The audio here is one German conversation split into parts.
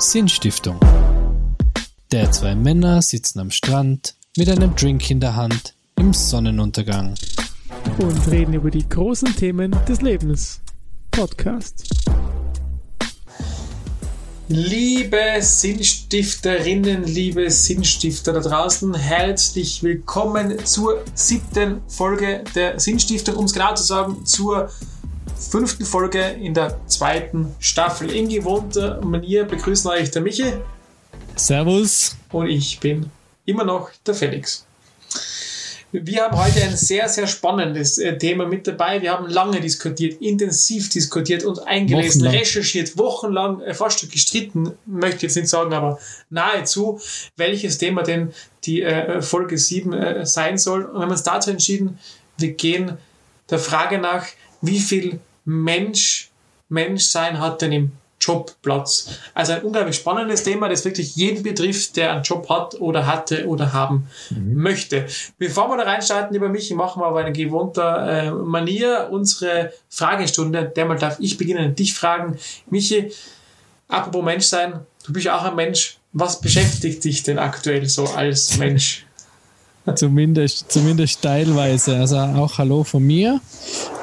Sinnstiftung. Der zwei Männer sitzen am Strand mit einem Drink in der Hand im Sonnenuntergang. und reden über die großen Themen des Lebens. Podcast. Liebe Sinnstifterinnen, liebe Sinnstifter da draußen, herzlich willkommen zur siebten Folge der Sinnstiftung, um es genau zu sagen, zur fünften Folge in der zweiten Staffel. In gewohnter Manier begrüßen euch der Michi Servus. und ich bin immer noch der Felix. Wir haben heute ein sehr, sehr spannendes äh, Thema mit dabei. Wir haben lange diskutiert, intensiv diskutiert und eingelesen, Wochenlang. recherchiert, wochenlang, äh, fast gestritten, möchte ich jetzt nicht sagen, aber nahezu, welches Thema denn die äh, Folge 7 äh, sein soll. Und wir haben uns dazu entschieden, wir gehen der Frage nach, wie viel Mensch, Menschsein hat denn im Job Platz. Also ein unglaublich spannendes Thema, das wirklich jeden betrifft, der einen Job hat oder hatte oder haben möchte. Bevor wir da reinstarten, lieber Michi, machen wir aber in gewohnter äh, Manier unsere Fragestunde. Dermal darf ich beginnen und dich fragen. Michi, apropos Menschsein, du bist ja auch ein Mensch. Was beschäftigt dich denn aktuell so als Mensch? Zumindest, zumindest teilweise. Also auch Hallo von mir.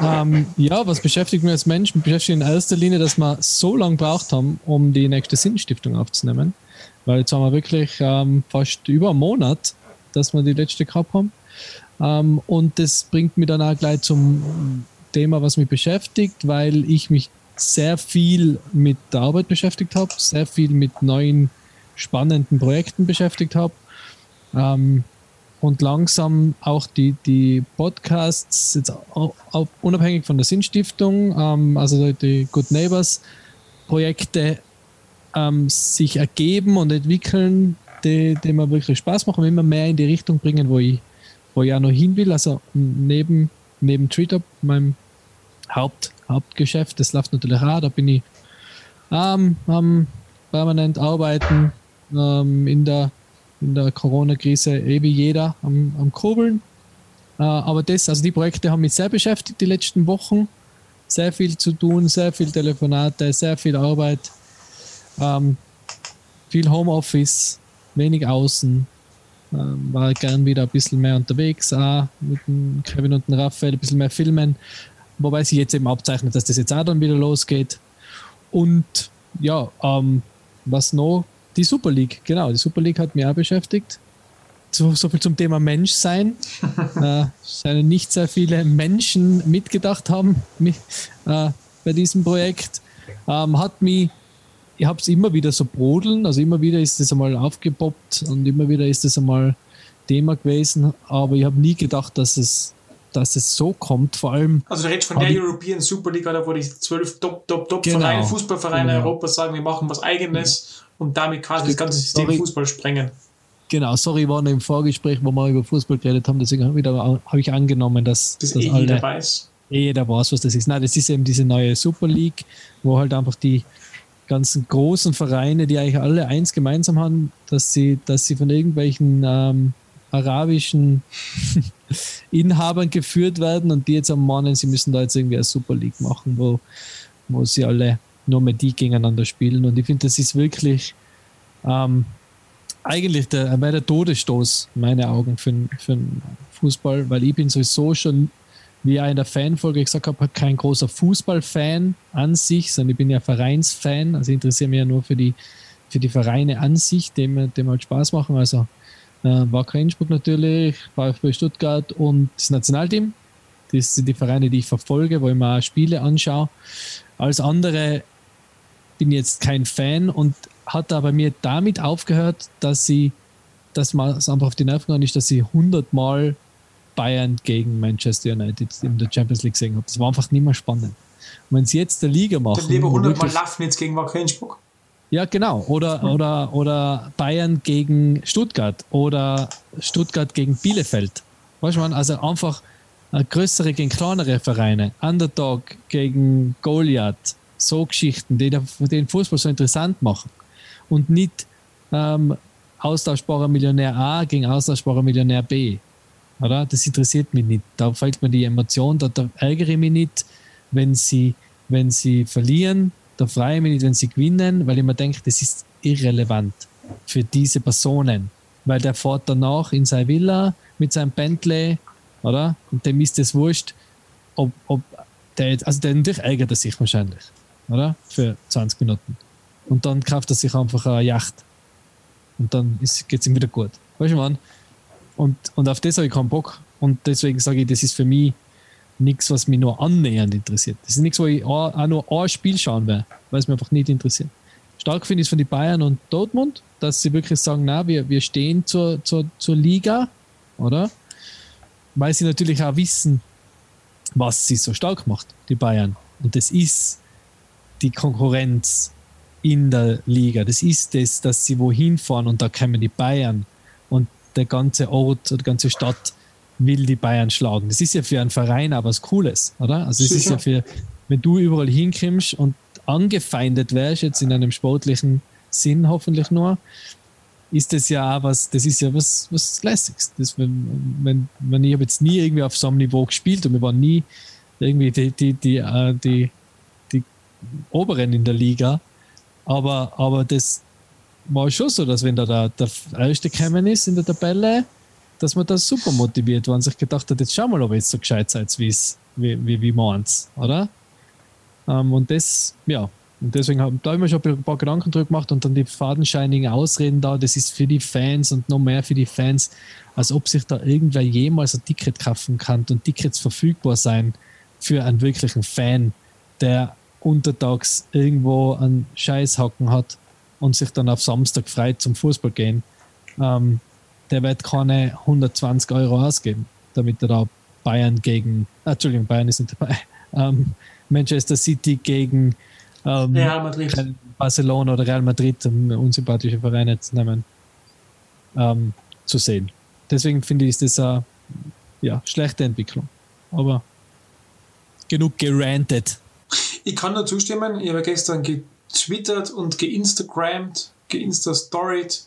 Ähm, ja, was beschäftigt mich als Mensch? Mich beschäftigt in erster Linie, dass wir so lange gebraucht haben, um die nächste Sinnstiftung aufzunehmen. Weil jetzt haben wir wirklich ähm, fast über einen Monat, dass wir die letzte gehabt haben. Ähm, und das bringt mich dann auch gleich zum Thema, was mich beschäftigt, weil ich mich sehr viel mit der Arbeit beschäftigt habe, sehr viel mit neuen spannenden Projekten beschäftigt habe. Ähm, und langsam auch die, die Podcasts, jetzt auch, auch unabhängig von der Sinnstiftung, ähm, also die Good Neighbors Projekte ähm, sich ergeben und entwickeln, die, die mir wirklich Spaß machen, immer mehr in die Richtung bringen, wo ich, wo ich auch noch hin will. Also neben, neben TreeTop, meinem Haupt, Hauptgeschäft, das läuft natürlich auch, da bin ich ähm, am permanent arbeiten ähm, in der in der Corona-Krise eh wie jeder am, am Kurbeln. Äh, aber das, also die Projekte haben mich sehr beschäftigt die letzten Wochen. Sehr viel zu tun, sehr viel Telefonate, sehr viel Arbeit, ähm, viel Homeoffice, wenig außen. Ähm, war gern wieder ein bisschen mehr unterwegs, auch mit dem Kevin und dem Raphael, ein bisschen mehr filmen. Wobei sich jetzt eben abzeichnet, dass das jetzt auch dann wieder losgeht. Und ja, ähm, was noch? Die Super League, genau. Die Super League hat mich auch beschäftigt. So, so viel zum Thema Menschsein. äh, scheinen nicht sehr viele Menschen mitgedacht haben mit, äh, bei diesem Projekt. Ähm, hat mich, ich habe es immer wieder so brodeln, also immer wieder ist es einmal aufgepoppt und immer wieder ist es einmal Thema gewesen, aber ich habe nie gedacht, dass es, dass es so kommt. Vor allem Also du redest von der European Super League, oder wo die zwölf Top, Top, Top Genau. Vereine, Fußballvereine Genau. Europas sagen, wir machen was Eigenes und damit quasi das ganze System Sorry. Fußball sprengen. Genau, sorry, ich war noch im Vorgespräch, wo wir über Fußball geredet haben, deswegen habe ich, angenommen, dass, Das dass eh alle, jeder weiß. eh jeder weiß, was das ist. Nein, das ist eben diese neue Super League, wo halt einfach die ganzen großen Vereine, die eigentlich alle eins gemeinsam haben, dass sie, dass sie von irgendwelchen ähm, arabischen Inhabern geführt werden und die jetzt am meinen, sie müssen da jetzt irgendwie eine Super League machen, wo, wo sie alle nur mit die gegeneinander spielen. Und ich finde, das ist wirklich ähm, eigentlich der, wäre der Todesstoß, in meine Augen, für, für Fußball, weil ich bin sowieso schon, wie ich auch in der Fanfolge gesagt habe, kein großer Fußballfan an sich, sondern ich bin ja Vereinsfan, also interessiere mich ja nur für die, für die Vereine an sich, die mir halt Spaß machen. Also äh, Wacker Innsbruck natürlich, VfB Stuttgart und das Nationalteam. Das sind die Vereine, die ich verfolge, wo ich mir auch Spiele anschaue. Als andere bin jetzt kein Fan und hat aber mir damit aufgehört, dass sie, dass man es einfach auf die Nerven gegangen ist, dass sie 100 Mal Bayern gegen Manchester United in der Champions League gesehen habe. Das war einfach nicht mehr spannend. Und wenn sie jetzt der Liga machen, Dann lieber wo 100 Mal Lafnitz gegen Wacker Innsbruck. ja, genau. Oder, oder, oder Bayern gegen Stuttgart oder Stuttgart gegen Bielefeld. Weißt du, man, also einfach äh, größere gegen kleinere Vereine. Underdog gegen Goliath. So Geschichten, die den Fußball so interessant machen. Und nicht ähm, austauschbarer Millionär A gegen austauschbarer Millionär B. Oder? Das interessiert mich nicht. Da fällt mir die Emotion, da, da ärgere ich mich nicht, wenn sie, wenn sie verlieren, da freue ich mich nicht, wenn sie gewinnen, weil ich mir denke, das ist irrelevant für diese Personen, weil der fährt danach in seine Villa mit seinem Bentley, oder? Und dem ist es wurscht, ob, ob der jetzt, also der natürlich ärgert er sich wahrscheinlich, oder? Für 20 Minuten. Und dann kauft er sich einfach eine Yacht. Und dann geht es ihm wieder gut. Weißt du, man? Und, und auf das habe ich keinen Bock. Und deswegen sage ich, das ist für mich nichts, was mich nur annähernd interessiert. Das ist nichts, wo ich auch, nur ein Spiel schauen werde, weil es mich einfach nicht interessiert. Stark finde ich es von den Bayern und Dortmund, dass sie wirklich sagen, na, wir, wir stehen zur, zur, zur Liga, oder? Weil sie natürlich auch wissen, was sie so stark macht, die Bayern. Und das ist die Konkurrenz in der Liga. Das ist das, dass sie wohin fahren und da kommen die Bayern und der ganze Ort oder die ganze Stadt will die Bayern schlagen. Das ist ja für einen Verein aber was Cooles, oder? Also es ist ja für, wenn du überall hinkommst und angefeindet wärst, jetzt in einem sportlichen Sinn hoffentlich nur, ist das ja auch was, das ist ja was, was Lässiges. Das, wenn, wenn, wenn ich habe jetzt nie irgendwie auf so einem Niveau gespielt und wir waren nie irgendwie die, die, die, äh, die, die Oberen in der Liga, aber, aber das war schon so, dass wenn da der, der Erste gekommen ist in der Tabelle, dass man da super motiviert war und sich gedacht hat, jetzt schau mal, ob ihr jetzt so gescheit seid, wie, wie, wie meins, oder? Ähm, und das, ja, und deswegen habe da immer schon ein paar Gedanken drüber gemacht und dann die fadenscheinigen Ausreden da, das ist für die Fans und noch mehr für die Fans, als ob sich da irgendwer jemals ein Ticket kaufen kann und Tickets verfügbar sein für einen wirklichen Fan, der untertags irgendwo einen Scheißhacken hat und sich dann auf Samstag frei zum Fußball gehen. Ähm, der wird keine 120 Euro ausgeben, damit er da Bayern gegen, ah, Entschuldigung, Bayern ist nicht dabei, ähm, Manchester City gegen ähm, Real Madrid. Barcelona oder Real Madrid, um unsympathische Vereine zu nehmen, ähm, zu sehen. Deswegen finde ich, ist das eine ja, schlechte Entwicklung. Aber genug gerantet. Ich kann nur zustimmen. Ich habe gestern getwittert und geinstagrammt, geinsta-storied,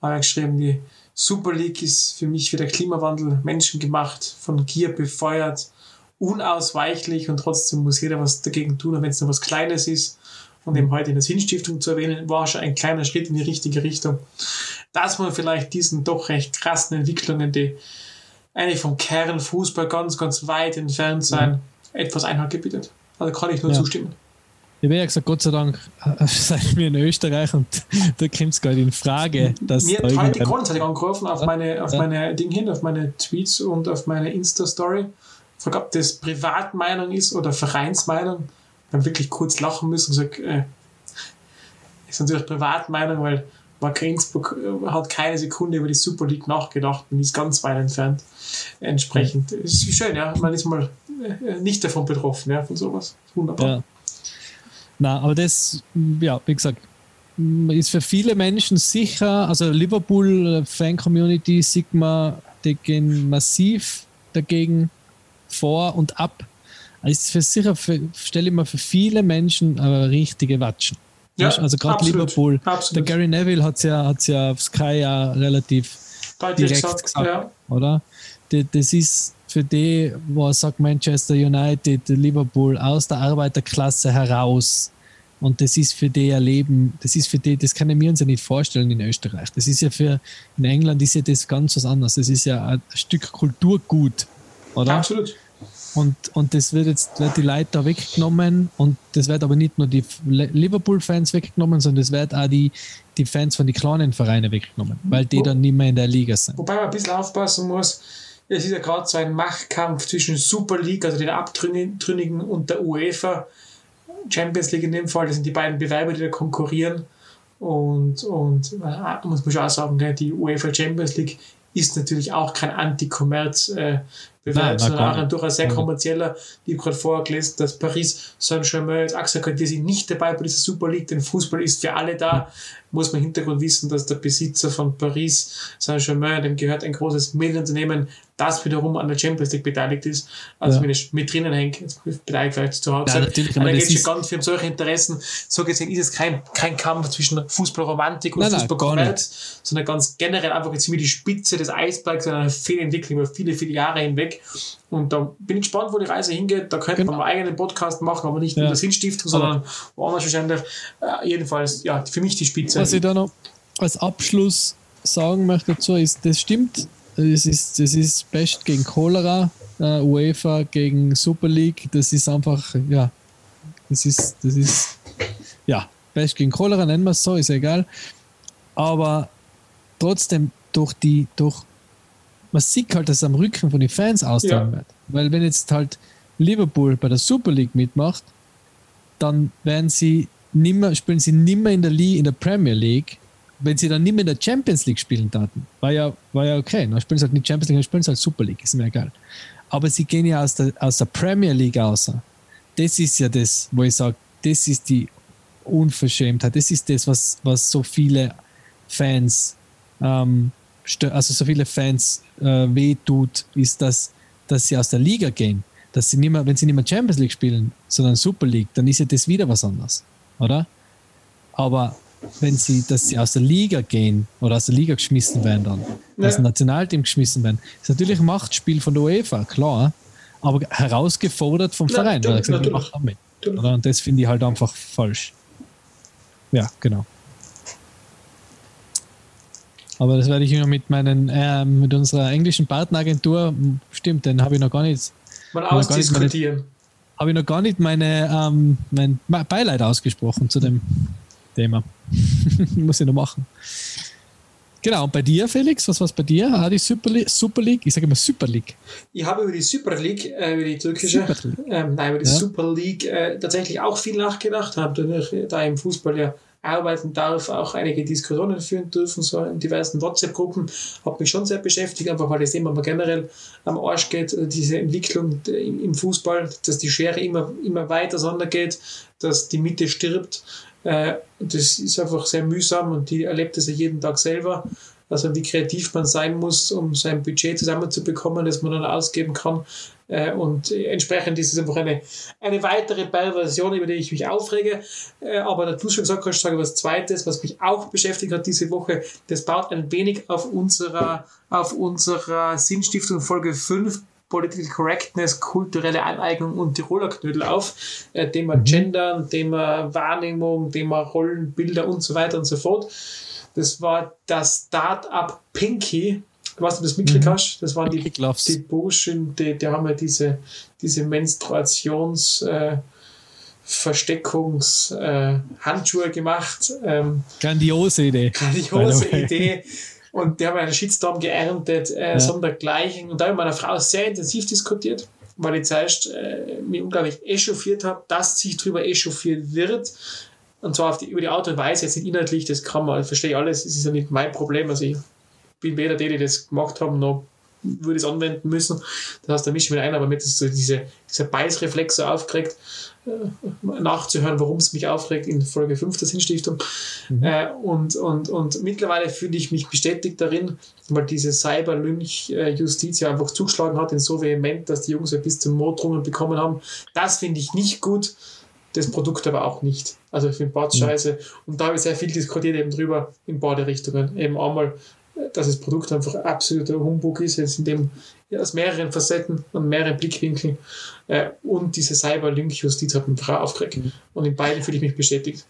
habe geschrieben, die Super League ist für mich wie der Klimawandel menschengemacht, von Gier befeuert, unausweichlich und trotzdem muss jeder was dagegen tun, wenn es nur was Kleines ist. Und eben heute in der Sinnstiftung zu erwähnen, war schon ein kleiner Schritt in die richtige Richtung, dass man vielleicht diesen doch recht krassen Entwicklungen, die eigentlich vom Kernfußball ganz, ganz weit entfernt sein, ja. etwas Einhalt gebietet. Also kann ich nur ja. zustimmen. Ich habe ja gesagt, Gott sei Dank äh, seid wir in Österreich und da kommt es gerade in Frage, dass. Mir hat heute grundsätzlich angerufen auf meine, auf ja. meine Ding hin, auf meine Tweets und auf meine Insta-Story. Frag, ob das Privatmeinung ist oder Vereinsmeinung. Dann wirklich kurz lachen müssen und gesagt, äh, ist natürlich Privatmeinung, weil Mark Innsbruck äh, hat keine Sekunde über die Super League nachgedacht und ist ganz weit entfernt. Entsprechend. Es ist schön, ja. Man ist mal äh, nicht davon betroffen, ja, von sowas. Wunderbar. Ja. Na, aber das, ja, wie gesagt, ist für viele Menschen sicher, also Liverpool-Fan-Community sieht man, die gehen massiv dagegen vor und ab. Ist für sicher, für, stelle ich mir für viele Menschen eine richtige Watschen. Ja, also gerade Liverpool. Absolut. Der Gary Neville hat es ja, hat's ja auf Sky ja relativ Deutlich direkt gesagt, gesagt ja. oder? Das ist für die, er sagt Manchester United, Liverpool aus der Arbeiterklasse heraus. Und das ist für die ein Leben, das ist für die, das können wir uns ja nicht vorstellen in Österreich. Das ist ja für, in England ist ja das ganz was anderes. Das ist ja ein Stück Kulturgut, oder? Absolut. Und, und das wird jetzt wird die Leute da weggenommen und das wird aber nicht nur die Liverpool-Fans weggenommen, sondern das wird auch die, die Fans von den kleinen Vereinen weggenommen, weil die dann nicht mehr in der Liga sind. Wobei man ein bisschen aufpassen muss, es ist ja gerade so ein Machtkampf zwischen Super League, also den Abtrünnigen, und der UEFA. Champions League in dem Fall, das sind die beiden Bewerber, die da konkurrieren. Und, und äh, muss man schon auch sagen, die UEFA Champions League ist natürlich auch kein Anti-Kommerz. Äh, Bewerb, sondern auch ein durchaus sehr kommerzieller. Ich habe gerade vorher gelesen, dass Paris Saint-Germain jetzt auch gesagt hat, wir sind nicht dabei bei dieser Super League, denn Fußball ist für alle da muss man im Hintergrund wissen, dass der Besitzer von Paris Saint-Germain, dem gehört ein großes Medienunternehmen, das wiederum an der Champions League beteiligt ist. Also ja. wenn ich mit drinnen hänge, jetzt beteiligt vielleicht zu Hause. Ja, natürlich, da geht schon ganz viel um solche Interessen. So gesehen ist es kein, kein Kampf zwischen Fußballromantik und Fußballkommerz, sondern ganz generell einfach jetzt wie die Spitze des Eisbergs in einer Fehlentwicklung über viele, viele Jahre hinweg. Und da bin ich gespannt, wo die Reise hingeht. Da könnte genau. man einen eigenen Podcast machen, aber nicht ja. mit der Sinnstiftung, sondern woanders wahrscheinlich. Äh, jedenfalls, ja, für mich die Spitze Was ich da noch als Abschluss sagen möchte dazu ist, das stimmt, das ist, das ist Best gegen Cholera, uh, UEFA gegen Super League, das ist einfach, ja, das ist, das ist, ja, Best gegen Cholera, nennen wir es so, ist egal. Aber trotzdem, durch die, durch, man sieht halt, dass es am Rücken von den Fans austragen ja. wird. Weil wenn jetzt halt Liverpool bei der Super League mitmacht, dann werden sie nimmer, spielen sie nimmer in der League, in der Premier League, wenn sie dann nicht mehr in der Champions League spielen taten, war ja, war ja okay. Dann spielen sie halt nicht Champions League, dann spielen sie halt Super League, ist mir egal. Aber sie gehen ja aus der, aus der Premier League aus. Das ist ja das, wo ich sage, das ist die Unverschämtheit. Das ist das, was, was so viele Fans, ähm, also so viele Fans äh, wehtut, ist, dass, dass sie aus der Liga gehen. Dass sie nicht mehr, wenn sie nicht mehr Champions League spielen, sondern Super League, dann ist ja das wieder was anderes, oder? Aber wenn sie, dass sie aus der Liga gehen oder aus der Liga geschmissen werden dann, ja. aus dem Nationalteam geschmissen werden, ist natürlich ein Machtspiel von der UEFA, klar, aber herausgefordert vom Verein, weil er gesagt hat, mach mit. Oder? Und das finde ich halt einfach falsch. Ja, genau. Aber das werde ich noch mit meinen, äh, mit unserer englischen Partneragentur, stimmt, den habe ich noch gar nicht. Mal ausdiskutieren. Habe ich noch gar nicht meine, ähm, mein Beileid ausgesprochen zu dem Thema. Muss ich noch machen. Genau, und bei dir, Felix, was war es bei dir? Ah, die Super League, Super League, ich sage immer Super League. Ich habe über die Super League, äh, über die türkische, ähm, nein, über die ja. Super League äh, tatsächlich auch viel nachgedacht, habe da im Fußball ja arbeiten darf, auch einige Diskussionen führen dürfen, so in diversen WhatsApp-Gruppen, hat mich schon sehr beschäftigt, einfach weil das Thema generell am Arsch geht, äh, diese Entwicklung im Fußball, dass die Schere immer, immer weiter sondergeht, dass die Mitte stirbt äh, das ist einfach sehr mühsam und die erlebt es ja jeden Tag selber. Also wie kreativ man sein muss, um sein Budget zusammenzubekommen, das man dann ausgeben kann. Äh, und entsprechend ist es einfach eine, eine weitere Perversion, über die ich mich aufrege. Äh, aber der du schon gesagt hast, sage was Zweites, was mich auch beschäftigt hat diese Woche, das baut ein wenig auf unserer, auf unserer Sinnstiftung Folge 5 Political Correctness, kulturelle Aneignung und Tiroler Knödel auf. Äh, Thema mhm. Gendern, Thema Wahrnehmung, Thema Rollenbilder und so weiter und so fort. Das war das Start-up Pinky. Du weißt, du das mitgekriegt mhm. hast? Das waren die, die Burschen, die, die haben ja diese, diese Menstruations- äh, Versteckungs-Handschuhe äh, gemacht. Ähm, grandiose Idee. Grandiose Idee. Und die haben einen Shitstorm geerntet, äh, ja. sondergleichen. Und da habe ich mit meiner Frau sehr intensiv diskutiert, weil ich zuerst äh, mich unglaublich echauffiert habe, dass sich darüber echauffiert wird. Und zwar die, über die Art und Weise, jetzt nicht inhaltlich, das kann man, verstehe ich alles, das ist ja nicht mein Problem. Also ich bin weder die, die das gemacht haben, noch würde es anwenden müssen. Das heißt, da mische ich mit ein, aber mit so diese, dieser Beißreflex so aufgeregt, äh, nachzuhören, warum es mich aufregt in Folge 5 der Sinnstiftung. Mhm. Äh, und, und, und mittlerweile fühle ich mich bestätigt darin, weil diese Cyber-Lynch-Justiz ja einfach zugeschlagen hat, in so vehement, dass die Jungs ja bis zum Morddrungen bekommen haben. Das finde ich nicht gut das Produkt aber auch nicht. Also ich finde Bad mhm. scheiße. Und da habe ich sehr viel diskutiert eben drüber in beide Richtungen. Eben einmal dass das Produkt einfach absoluter Humbug ist, jetzt in dem ja, aus mehreren Facetten und mehreren Blickwinkeln äh, und diese Cyber-Link-Justiz hat mich aufgeregt. Mhm. Und in beiden fühle ich mich bestätigt.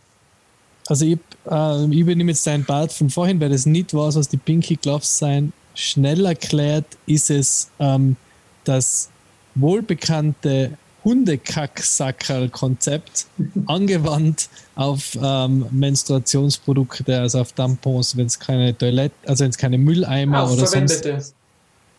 Also ich, äh, ich übernehme jetzt dein Bart von vorhin, weil das nicht war, was die Pinky Gloves sein. Schnell erklärt ist es ähm, das wohlbekannte Hundekacksackerl-Konzept angewandt auf ähm, Menstruationsprodukte, also auf Tampons, wenn es keine Toilette, also wenn es keine Mülleimer auf oder verwendete. sonst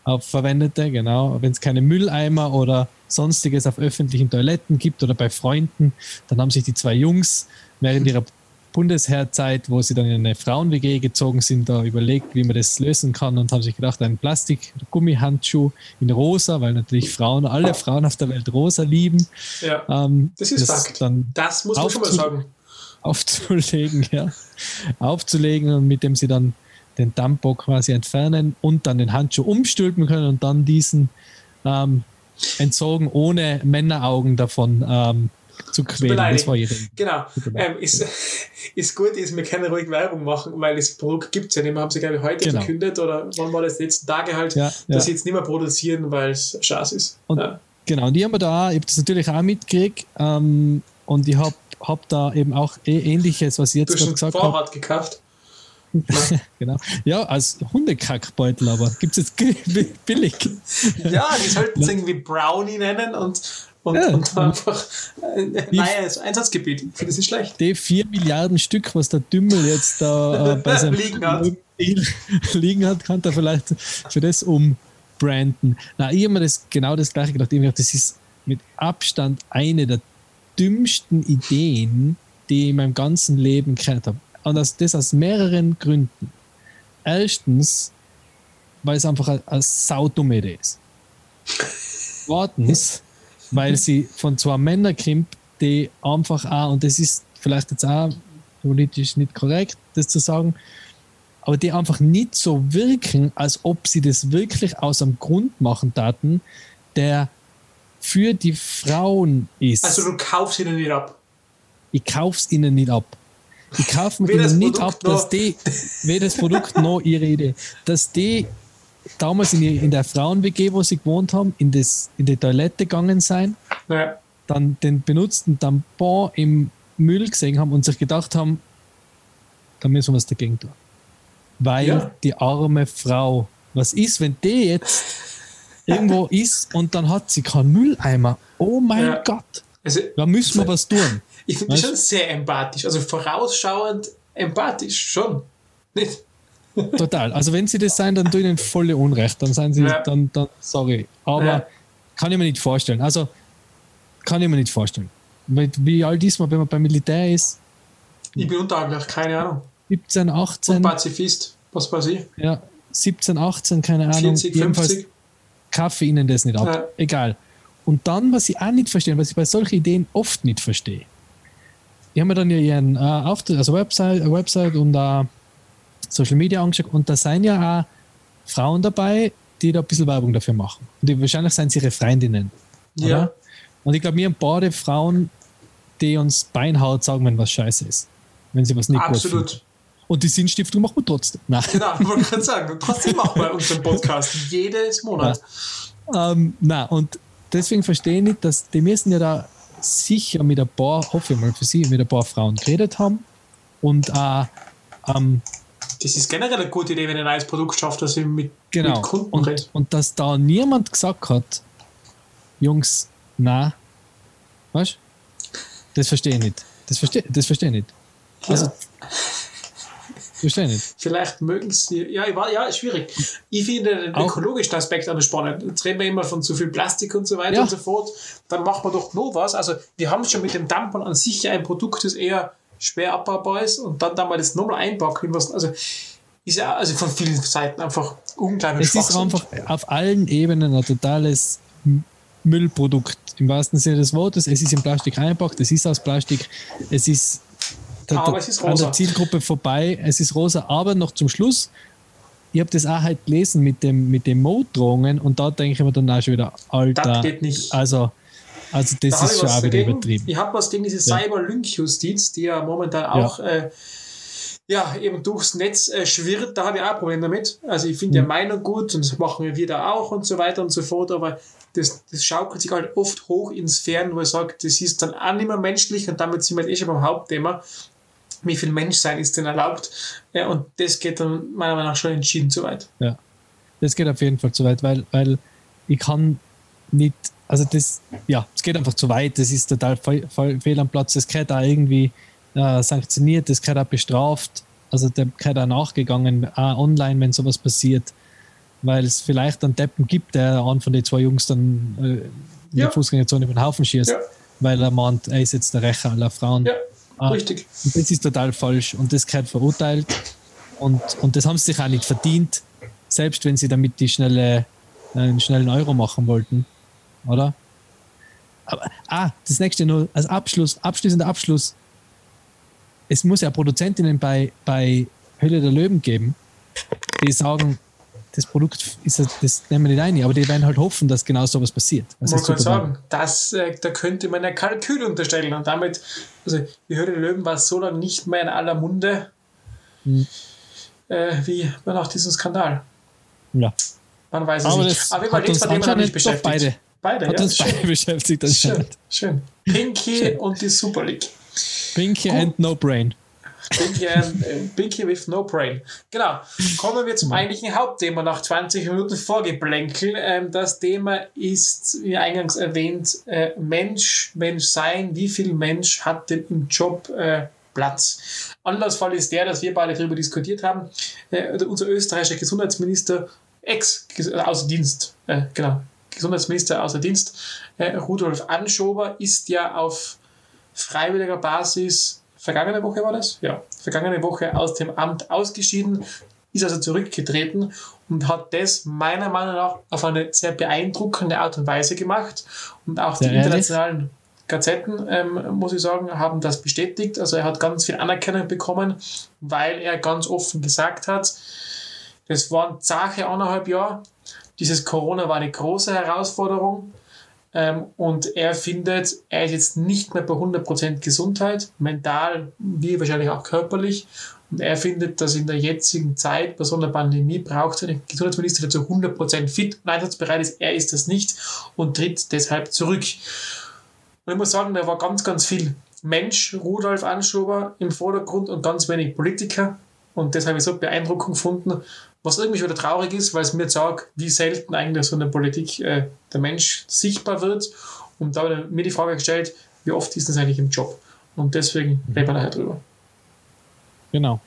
auf verwendete, genau, wenn es keine Mülleimer oder sonstiges auf öffentlichen Toiletten gibt oder bei Freunden, dann haben sich die zwei Jungs während ihrer Bundesheerzeit, wo sie dann in eine Frauen-WG gezogen sind, da überlegt, wie man das lösen kann und haben sich gedacht, ein Plastik-Gummihandschuh in rosa, weil natürlich Frauen, alle Frauen auf der Welt rosa lieben. Ja, ähm, das ist das Fakt. Dann das muss man schon mal sagen. Aufzulegen, ja. Aufzulegen und mit dem sie dann den Tampo quasi entfernen und dann den Handschuh umstülpen können und dann diesen ähm, entsorgen, ohne Männeraugen davon ähm, zu quälen. Das war ihre Genau. Ähm, ist, ist gut, ist, wir können ruhig Werbung machen, weil das Produkt gibt es ja nicht mehr. Haben sie, glaube ich, heute genau. verkündet oder wann war das letzten Tage halt, ja, dass sie jetzt nicht mehr produzieren, weil es scheiße ist. Und, ja. Genau, und die haben wir da, ich habe das natürlich auch mitgekriegt. Ähm, und ich habe hab da eben auch eh ähnliches, was ich jetzt gerade schon gesagt habe. Vorrat gekauft. genau. Ja, als Hundekackbeutel, aber gibt es jetzt billig. Ja, die sollten es irgendwie Brownie nennen und, und, Ja. und einfach äh, neues Einsatzgebiet. Ich finde das nicht schlecht. Die 4 Milliarden Stück, was der Dümmel jetzt da äh, bei seinem Liegen hat. Liegen hat, kann er vielleicht für das umbranden. Na, ich habe mir das genau das gleiche gedacht. Ich hab mir gedacht, das ist mit Abstand eine der dümmsten Ideen, die ich in meinem ganzen Leben gehört habe. Und das, das aus mehreren Gründen. Erstens, weil es einfach eine, eine saudumme Idee ist. Zweitens, weil sie von zwei Männern kommt, die einfach auch, und das ist vielleicht jetzt auch politisch nicht korrekt, das zu sagen, aber die einfach nicht so wirken, als ob sie das wirklich aus einem Grund machen taten, der für die Frauen ist. Also du kaufst ihnen nicht ab. ich kauf's ihnen nicht ab. Ich kaufe mir ihnen nicht Produkt ab, dass die, weder das Produkt noch ihre Idee, dass die damals in, die, in der Frauen-WG, wo sie gewohnt haben, in, das, in die Toilette gegangen sein, Naja, dann den benutzten Tampon im Müll gesehen haben und sich gedacht haben, da müssen wir was dagegen tun. Weil Ja. die arme Frau, was ist, wenn die jetzt irgendwo ist und dann hat sie keinen Mülleimer? Oh mein Ja. Gott, also da müssen wir was tun. ich finde das Weißt- schon sehr empathisch. Also vorausschauend empathisch schon. Nicht? Total. Also wenn sie das sein, dann tue ich ihnen volle Unrecht. Dann seien sie, Ja. dann, dann, sorry. Aber Ja. kann ich mir nicht vorstellen. Also kann ich mir nicht vorstellen. Wie alt ist man, wenn man beim Militär ist? Ich bin unteraglich, keine Ahnung. 17, Und 18, Pazifist, was weiß ich. ja, 17, 18, keine Ahnung. 40, Jedenfalls 50. kaufe ich ihnen das nicht ab. Ja. Egal. Und dann, was ich auch nicht verstehe, was ich bei solchen Ideen oft nicht verstehe. Ich habe mir dann ja ihren äh, Auftritt, also Website, Website und äh, Social Media angeschaut und da sind ja auch Frauen dabei, die da ein bisschen Werbung dafür machen. Und die, wahrscheinlich sind sie ihre Freundinnen. Ja. Oder? Und ich glaube, wir haben beide Frauen, die uns beinhaut sagen, wenn was scheiße ist. Wenn sie was nicht gut. Absolut. Und die Sinnstiftung machen wir trotzdem. Nein. Genau, wollte gerade sagen. Trotzdem machen wir unseren Podcast jedes Monat. Ähm, na und deswegen verstehe ich nicht, dass die müssen ja da sicher mit ein paar, hoffe ich mal für sie, mit ein paar Frauen geredet haben und auch ähm, Das ist generell eine gute Idee, wenn ihr ein neues Produkt schafft, dass ihr mit, genau mit Kunden und, redet. und dass da niemand gesagt hat, Jungs, na, weißt das verstehe ich nicht. Das verstehe das verstehe ich nicht. Also, Ja. verstehe ich nicht. Vielleicht mögen sie. Ja, ich war, ja, schwierig. Ich finde den Auch- ökologischen Aspekt an spannend. Jetzt reden wir immer von zu viel Plastik und so weiter Ja. und so fort. Dann machen wir doch noch was. Also, wir haben schon mit dem Tampon an sich ja ein Produkt, das eher schwer abbaubar ist und dann da mal das nochmal einpacken. in Was, also, ist ja also von vielen Seiten einfach unglaublich Es ist einfach auf allen Ebenen ein totales Müllprodukt im wahrsten Sinne des Wortes. Es ist in Plastik eingepackt, es ist aus Plastik, es ist, Aber der- es ist an rosa. der Zielgruppe vorbei, es ist rosa, aber noch zum Schluss, ich habe das auch halt gelesen mit dem, mit den Morddrohungen und da denke ich mir dann auch schon wieder, Alter, Das geht nicht. also, also das Da ist schon auch wieder übertrieben. Ich habe was gegen diese Ja. Cyber-Lynch-Justiz, die ja momentan auch äh, ja, eben durchs Netz äh, schwirrt. Da habe ich auch ein Problem damit. Also ich finde ja Meinung gut und das machen wir da auch und so weiter und so fort, aber das, das schaukelt sich halt oft hoch ins Fern, wo ich sage, das ist dann auch nicht mehr menschlich und damit sind wir eh schon beim Hauptthema. Wie viel Menschsein ist denn erlaubt? Ja, und das geht dann meiner Meinung nach schon entschieden zu weit. Ja, das geht auf jeden Fall zu weit, weil, weil ich kann nicht, also das, ja, es geht einfach zu weit, das ist total fe fe fehl am Platz, das gehört auch irgendwie äh, sanktioniert, das gehört auch bestraft, also der gehört auch nachgegangen, auch online, wenn sowas passiert, weil es vielleicht einen Deppen gibt, der einen von den zwei Jungs dann äh, in Ja. der Fußgängerzone über den Haufen schießt, Ja. weil er meint, er ist jetzt der Rächer aller Frauen. Ja, Ah. richtig. Und das ist total falsch und das gehört verurteilt. Und, und das haben sie sich auch nicht verdient, selbst wenn sie damit die schnelle, äh, einen schnellen Euro machen wollten. Oder? Aber, ah, das nächste nur als Abschluss, abschließender Abschluss. Es muss ja Produzentinnen bei, bei Höhle der Löwen geben, die sagen, das Produkt ist das nehmen wir nicht ein, aber die werden halt hoffen, dass genau sowas passiert. Was Man kann sagen, das, äh, da könnte man ein Kalkül unterstellen und damit, also die Höhle der Löwen war so lange nicht mehr in aller Munde Hm. äh, wie nach diesem Skandal. Ja. Man weiß es Aber nicht. Aber wir reden uns von dem nicht beschäftigt. beide, Beide, Hat ja. uns beide Schön. beschäftigt Schön, anscheinend. schön. Pinky Schön. und die Super League. Pinky Gut. and No Brain. Pinky, and, äh, Pinky with no brain. Genau. Kommen wir zum eigentlichen Hauptthema nach 20 Minuten Vorgeplänkel. Ähm, das Thema ist, wie eingangs erwähnt, äh, Mensch, Menschsein. Wie viel Mensch hat denn im Job äh, Platz? Anlassfall ist der, dass wir beide darüber diskutiert haben. Äh, unser österreichischer Gesundheitsminister, ex äh, äh, genau, Gesundheitsminister außer Dienst, äh, Rudolf Anschober, ist ja auf freiwilliger Basis, vergangene Woche war das? Ja, vergangene Woche aus dem Amt ausgeschieden, ist also zurückgetreten und hat das meiner Meinung nach auf eine sehr beeindruckende Art und Weise gemacht. Und auch die internationalen Gazetten, ähm, muss ich sagen, haben das bestätigt. Also er hat ganz viel Anerkennung bekommen, weil er ganz offen gesagt hat, das waren zache anderthalb Jahre. Dieses Corona war eine große Herausforderung. Ähm, und er findet, er ist jetzt nicht mehr bei 100% Gesundheit, mental wie wahrscheinlich auch körperlich. Und er findet, dass in der jetzigen Zeit bei so einer Pandemie braucht ein Gesundheitsminister, der zu 100% fit und einsatzbereit ist. Er ist das nicht und tritt deshalb zurück. Und ich muss sagen, da war ganz, ganz viel Mensch, Rudolf Anschober im Vordergrund und ganz wenig Politiker. Und das habe ich so beeindruckend gefunden, was irgendwie schon wieder traurig ist, weil es mir sagt, wie selten eigentlich so in der Politik äh, der Mensch sichtbar wird. Und da ich mir die Frage gestellt, wie oft ist das eigentlich im Job? Und deswegen reden wir nachher drüber. Genau.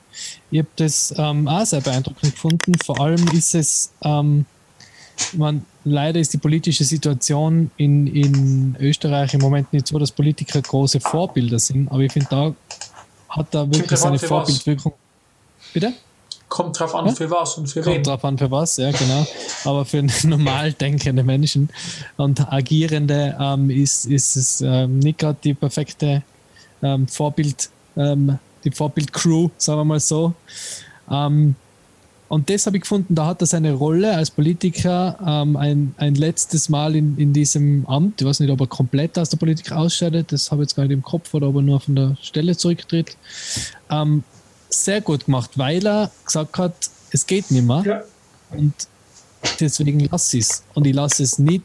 Ich habe das ähm, auch sehr beeindruckend gefunden. Vor allem ist es, ähm, man, leider ist die politische Situation in, in Österreich im Moment nicht so, dass Politiker große Vorbilder sind, aber ich finde, da hat er wirklich seine für was. Vorbildwirkung. Bitte? Kommt drauf an, Ja? für was und für wen. Kommt drauf an, für was, ja, genau. Aber für normal denkende Menschen und Agierende ähm, ist, ist es ähm, nicht gerade die perfekte ähm, Vorbild, ähm, die Vorbild-Crew, sagen wir mal so. Ähm, und das habe ich gefunden, da hat er seine Rolle als Politiker ähm, ein, ein letztes Mal in, in diesem Amt, ich weiß nicht, ob er komplett aus der Politik ausscheidet, das habe ich jetzt gar nicht im Kopf, oder ob er nur von der Stelle zurücktritt, sehr gut gemacht, weil er gesagt hat, es geht nicht mehr. Ja, Und deswegen lasse ich es. Und ich lasse es nicht,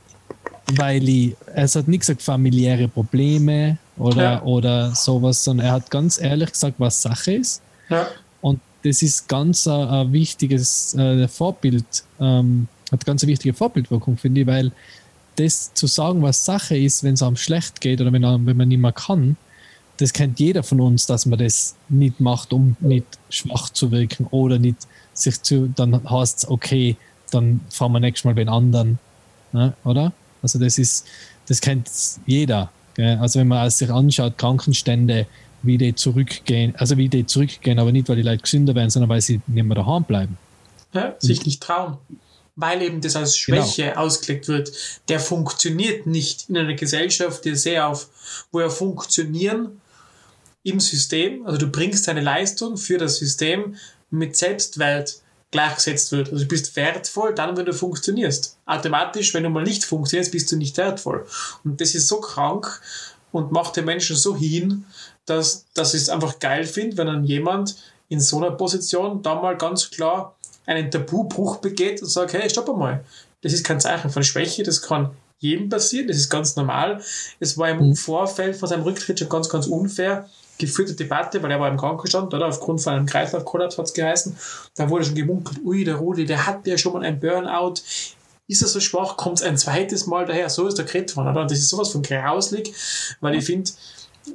weil ich, es hat nicht gesagt familiäre Probleme oder, Ja. oder sowas, sondern er hat ganz ehrlich gesagt, was Sache ist. ja, Und das ist ganz ein, ein wichtiges äh, Vorbild, ähm, hat ganz eine wichtige Vorbildwirkung, finde ich, weil das zu sagen, was Sache ist, wenn es einem schlecht geht oder wenn, einem- wenn man nicht mehr kann, das kennt jeder von uns, dass man das nicht macht, um nicht schwach zu wirken oder nicht sich zu, dann heißt es, okay, dann fahren wir nächstes Mal bei den anderen, ne, oder? Also das ist, das kennt jeder. Gell? Also wenn man sich anschaut, Krankenstände, wie die zurückgehen, also wie die zurückgehen, aber nicht, weil die Leute gesünder werden, sondern weil sie nicht mehr daheim bleiben. ja, sich nicht trauen. Weil eben das als Schwäche ausgelegt wird. Der funktioniert nicht in einer Gesellschaft, die sehr auf, wo er funktionieren im System, also du bringst deine Leistung für das System mit Selbstwert gleichgesetzt wird. Also du bist wertvoll dann, wenn du funktionierst. Automatisch, wenn du mal nicht funktionierst, bist du nicht wertvoll. Und das ist so krank und macht den Menschen so hin, dass, dass ich es einfach geil finde, wenn dann jemand in so einer Position da mal ganz klar einen Tabubruch begeht und sagt, hey, stopp einmal. Das ist kein Zeichen von Schwäche, das kann jedem passieren, das ist ganz normal. Es war im Vorfeld von seinem Rücktritt schon ganz, ganz unfair geführte Debatte, weil er war im Krankenstand, oder? Aufgrund von einem Kreislaufkollaps hat es geheißen. Da wurde schon gemunkelt, ui, der Rudi, der hat ja schon mal ein Burnout. Ist er so schwach, kommt es ein zweites Mal daher. So ist der geredet worden, oder? Und das ist sowas von grauslig, weil ich finde,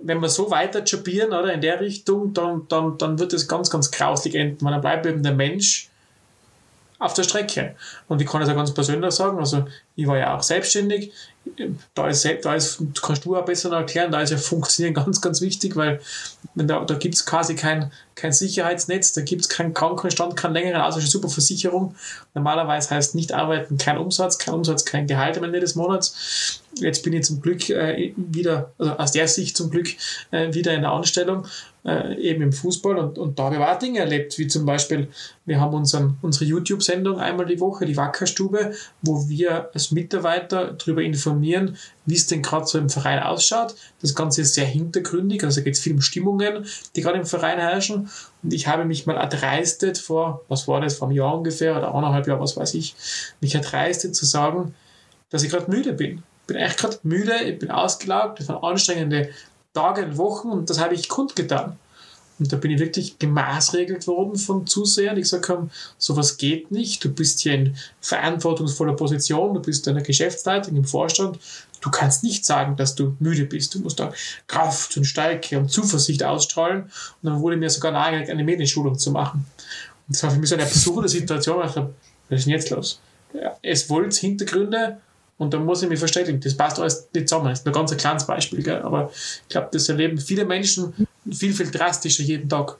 wenn wir so weiter jobbieren, oder, in der Richtung, dann, dann, dann wird es ganz, ganz grauslig enden, weil dann bleibt eben der Mensch auf der Strecke. Und ich kann es auch ganz persönlich sagen, also ich war ja auch selbstständig, da ist, da ist kannst du auch besser erklären, da ist ja Funktionieren ganz, ganz wichtig, weil wenn da, da gibt es quasi kein, kein Sicherheitsnetz, da gibt es keinen Krankenstand, keinen längeren, also eine super Versicherung. Normalerweise heißt nicht arbeiten kein Umsatz, kein Umsatz, kein Gehalt am Ende des Monats. Jetzt bin ich zum Glück äh, wieder, also aus der Sicht zum Glück äh, wieder in der Anstellung, äh, eben im Fußball und, und da habe ich auch Dinge erlebt, wie zum Beispiel, wir haben unseren, unsere YouTube-Sendung einmal die Woche, die Wackerstube, wo wir als Mitarbeiter darüber informieren, wie es denn gerade so im Verein ausschaut. Das Ganze ist sehr hintergründig, also geht es viel um Stimmungen, die gerade im Verein herrschen. Und ich habe mich mal erdreistet vor, was war das, vor einem Jahr ungefähr oder anderthalb Jahr, was weiß ich, mich erdreistet zu sagen, dass ich gerade müde bin. bin echt gerade müde, ich bin ausgelaugt, das waren anstrengende Tage und Wochen und das habe ich kundgetan. Und da bin ich wirklich gemaßregelt worden von Zusehern, die gesagt haben, sowas geht nicht, du bist hier in verantwortungsvoller Position, du bist eine Geschäftsleitung im Vorstand, du kannst nicht sagen, dass du müde bist, du musst da Kraft und Stärke und Zuversicht ausstrahlen. Und dann wurde mir sogar nahegelegt, eine Medienschulung zu machen. Und das war für mich so eine absurde Situation, ich dachte, was ist denn jetzt los? Es wollte Hintergründe und da muss ich mich verständigen. Das passt alles nicht zusammen. Das ist nur ganz ein kleines Beispiel, gell? aber ich glaube, das erleben viele Menschen viel, viel drastischer jeden Tag.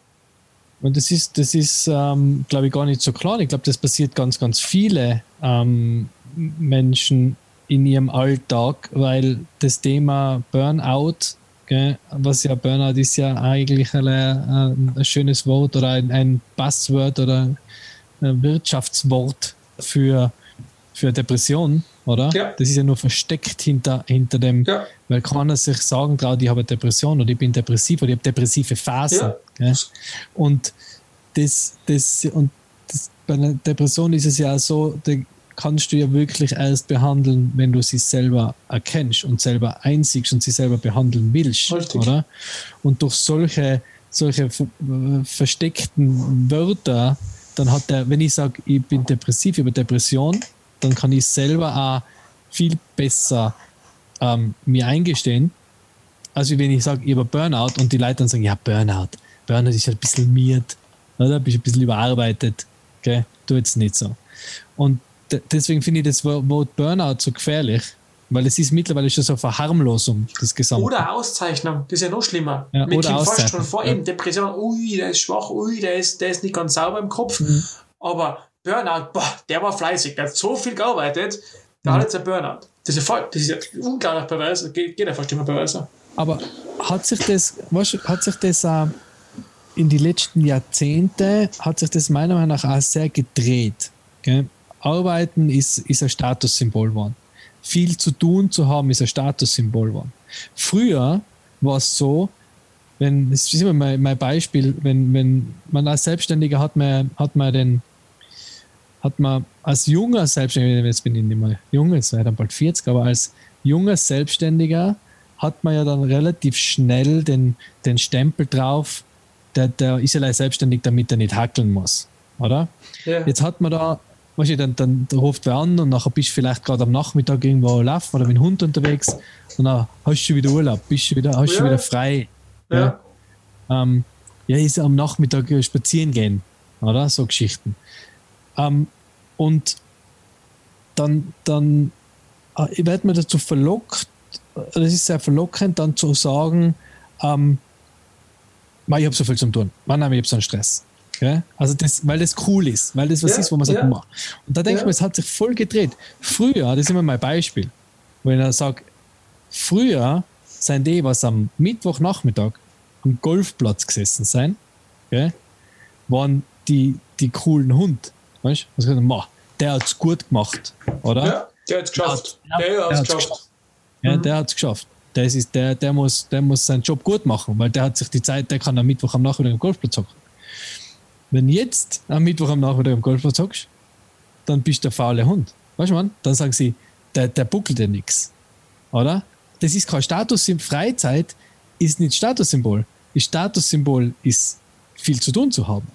Und das ist, das ist ähm, glaube ich, gar nicht so klar. Ich glaube, das passiert ganz, ganz viele ähm, Menschen in ihrem Alltag, weil das Thema Burnout, gell, was ja Burnout ist ja eigentlich ein, ein schönes Wort oder ein, ein Passwort oder ein Wirtschaftswort für, für Depression oder? Ja. Das ist ja nur versteckt hinter, hinter dem, ja. weil keiner sich sagen traut, ich habe Depression oder ich bin depressiv oder ich habe depressive Phasen. Ja. Und das, das, und das, bei einer Depression ist es ja so, da kannst du ja wirklich erst behandeln, wenn du sie selber erkennst und selber einsiegst und sie selber behandeln willst, Richtig. oder? Und durch solche, solche versteckten Wörter, dann hat der, wenn ich sage, ich bin depressiv über Depression, dann kann ich selber auch viel besser ähm, mir eingestehen, als wenn ich sage, ich habe Burnout und die Leute dann sagen, ja, Burnout, Burnout ist ein bisschen miert, oder? Bist ein bisschen überarbeitet, okay? Du jetzt nicht so. Und deswegen finde ich das Wort Burnout so gefährlich, weil es ist mittlerweile schon so eine Verharmlosung, das Gesamte. Oder Auszeichnung, das ist ja noch schlimmer. Ja, Mir kommt fast schon vor, ja. Depression, ui, der ist schwach, ui, der ist, der ist nicht ganz sauber im Kopf. Mhm. Aber Burnout, boah, der war fleißig, der hat so viel gearbeitet, der mhm. hat jetzt ein Burnout. Das ist ja, voll, das ist ja unglaublich pervers, geht, geht ja fast immer perverser. Aber hat sich das, weißt, hat sich das äh, in die letzten Jahrzehnte, hat sich das meiner Meinung nach auch sehr gedreht. Gell? Arbeiten ist, ist ein Statussymbol geworden. Viel zu tun zu haben, ist ein Statussymbol geworden. Früher war es so, wenn, das ist immer mein, mein Beispiel, wenn, wenn man als Selbstständiger hat man, hat man den, hat man als junger Selbstständiger, jetzt bin ich nicht mehr jung, jetzt sei dann bald 40, aber als junger Selbstständiger hat man ja dann relativ schnell den, den Stempel drauf, der, der ist ja selbstständig, damit er nicht hackeln muss, oder? Ja. Jetzt hat man da, weißt du, dann, dann ruft wer an und nachher bist du vielleicht gerade am Nachmittag irgendwo laufen oder mit dem Hund unterwegs und dann hast du wieder Urlaub, bist du wieder, hast ja. du wieder frei. Ja. Ja. Ähm, ja, ist am Nachmittag spazieren gehen, oder? So Geschichten. Ähm, und dann, dann äh, wird man dazu verlockt, das ist sehr verlockend, dann zu sagen, ähm, ich habe so viel zu tun, Mann, ich habe so einen Stress. Okay? Also das, weil das cool ist, weil das was ja, ist, wo man sagt, ja. und da denke ja. ich mir, es hat sich voll gedreht. Früher, das ist immer mein Beispiel, wenn ich sage, früher sind die, was am Mittwochnachmittag am Golfplatz gesessen sein, okay, waren die, die coolen Hund. Weißt du? Also, der hat es gut gemacht, oder? Ja, der hat es geschafft. Der, hat es geschafft. geschafft. Ja, mhm. der hat es geschafft. Der, ist, der, der, muss, der muss seinen Job gut machen, weil der hat sich die Zeit, der kann am Mittwoch am Nachmittag am Golfplatz hocken. Wenn jetzt am Mittwoch am Nachmittag am Golfplatz hockst, dann bist du der faule Hund. Weißt du, man? Dann sagen sie, der, der buckelt ja nichts. Oder? Das ist kein Status. Freizeit ist nicht Statussymbol. Das Statussymbol ist viel zu tun zu haben.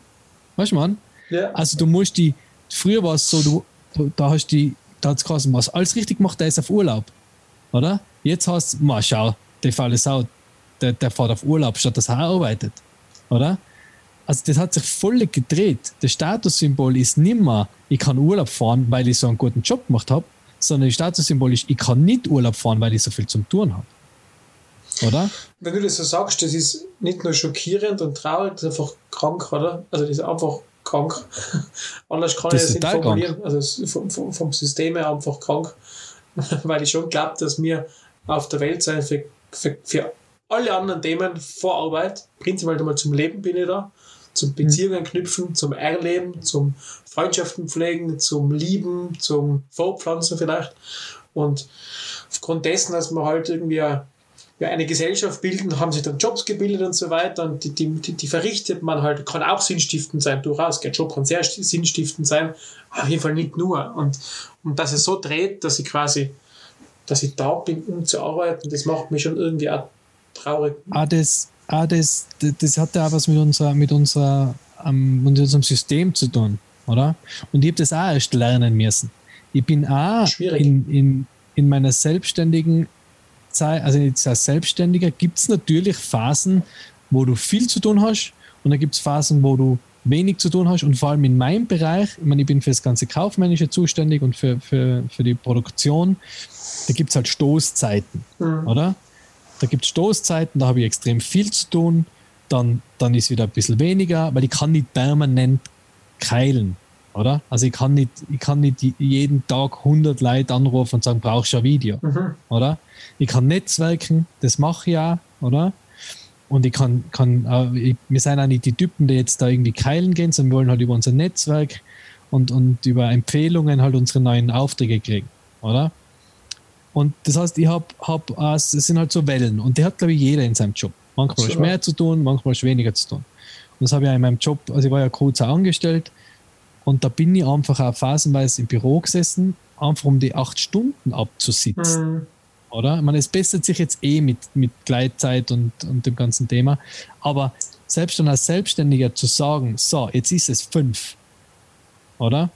Weißt du, man? Ja. Also du musst die, früher war es so, du, da hast die, da hat es was alles richtig gemacht, der ist auf Urlaub. Oder? Jetzt hast du, mal schau, der faule Sau, der, der fährt auf Urlaub, statt dass er arbeitet. Oder? Also das hat sich voll gedreht. Das Statussymbol ist nimmer, ich kann Urlaub fahren, weil ich so einen guten Job gemacht habe, sondern das Statussymbol ist, ich kann nicht Urlaub fahren, weil ich so viel zum tun habe. Oder? Wenn du das so sagst, das ist nicht nur schockierend und traurig, das ist einfach krank, oder? Also das ist einfach krank. Anders kann das ich das nicht formulieren. Krank. Also vom, vom, vom System her einfach krank. Weil ich schon glaube, dass wir auf der Welt sein für, für, für alle anderen Themen vor Arbeit. Prinzipiell einmal zum Leben bin ich da. Zum Beziehungen knüpfen, zum Erleben, zum Freundschaften pflegen, zum Lieben, zum Fortpflanzen vielleicht. Und aufgrund dessen, dass wir halt irgendwie ja, eine Gesellschaft bilden, haben sich dann Jobs gebildet und so weiter und die, die, die verrichtet man halt, kann auch sinnstiftend sein, durchaus. Der Job kann sehr sinnstiftend sein, auf jeden Fall nicht nur. Und, und dass es so dreht, dass ich quasi dass ich da bin, um zu arbeiten, das macht mich schon irgendwie auch traurig. Ah, das, ah, das, das, das hat ja auch was mit unserer, mit unserer, ähm, mit unserem System zu tun, oder? Und ich habe das auch erst lernen müssen. Ich bin auch Schwierig. in, in, in meiner selbstständigen Zeit, also jetzt als Selbstständiger, gibt es natürlich Phasen, wo du viel zu tun hast und dann gibt es Phasen, wo du wenig zu tun hast und vor allem in meinem Bereich, ich meine, ich bin für das ganze Kaufmännische zuständig und für, für, für die Produktion, da gibt es halt Stoßzeiten, Mhm. oder? Da gibt es Stoßzeiten, da habe ich extrem viel zu tun, dann, dann ist wieder ein bisschen weniger, weil ich kann nicht permanent keilen, oder? Also ich kann nicht, ich kann nicht jeden Tag 100 Leute anrufen und sagen, brauchst du ein Video, Mhm. oder? Ich kann netzwerken, das mache ich auch, oder? Und ich kann, kann äh, ich, wir sind auch nicht die Typen, die jetzt da irgendwie keilen gehen, sondern wir wollen halt über unser Netzwerk und, und über Empfehlungen halt unsere neuen Aufträge kriegen, oder? Und das heißt, ich habe, hab, äh, es sind halt so Wellen und die hat, glaube ich, jeder in seinem Job. Manchmal ist mehr zu tun, manchmal ist weniger zu tun. Und das habe ich auch in meinem Job, also ich war ja kurz angestellt und da bin ich einfach auch phasenweise im Büro gesessen, einfach um die acht Stunden abzusitzen Mhm. oder? Ich meine, es bessert sich jetzt eh mit, mit Gleitzeit und, und dem ganzen Thema. Aber selbst dann als Selbstständiger zu sagen, so, jetzt ist es fünf, oder?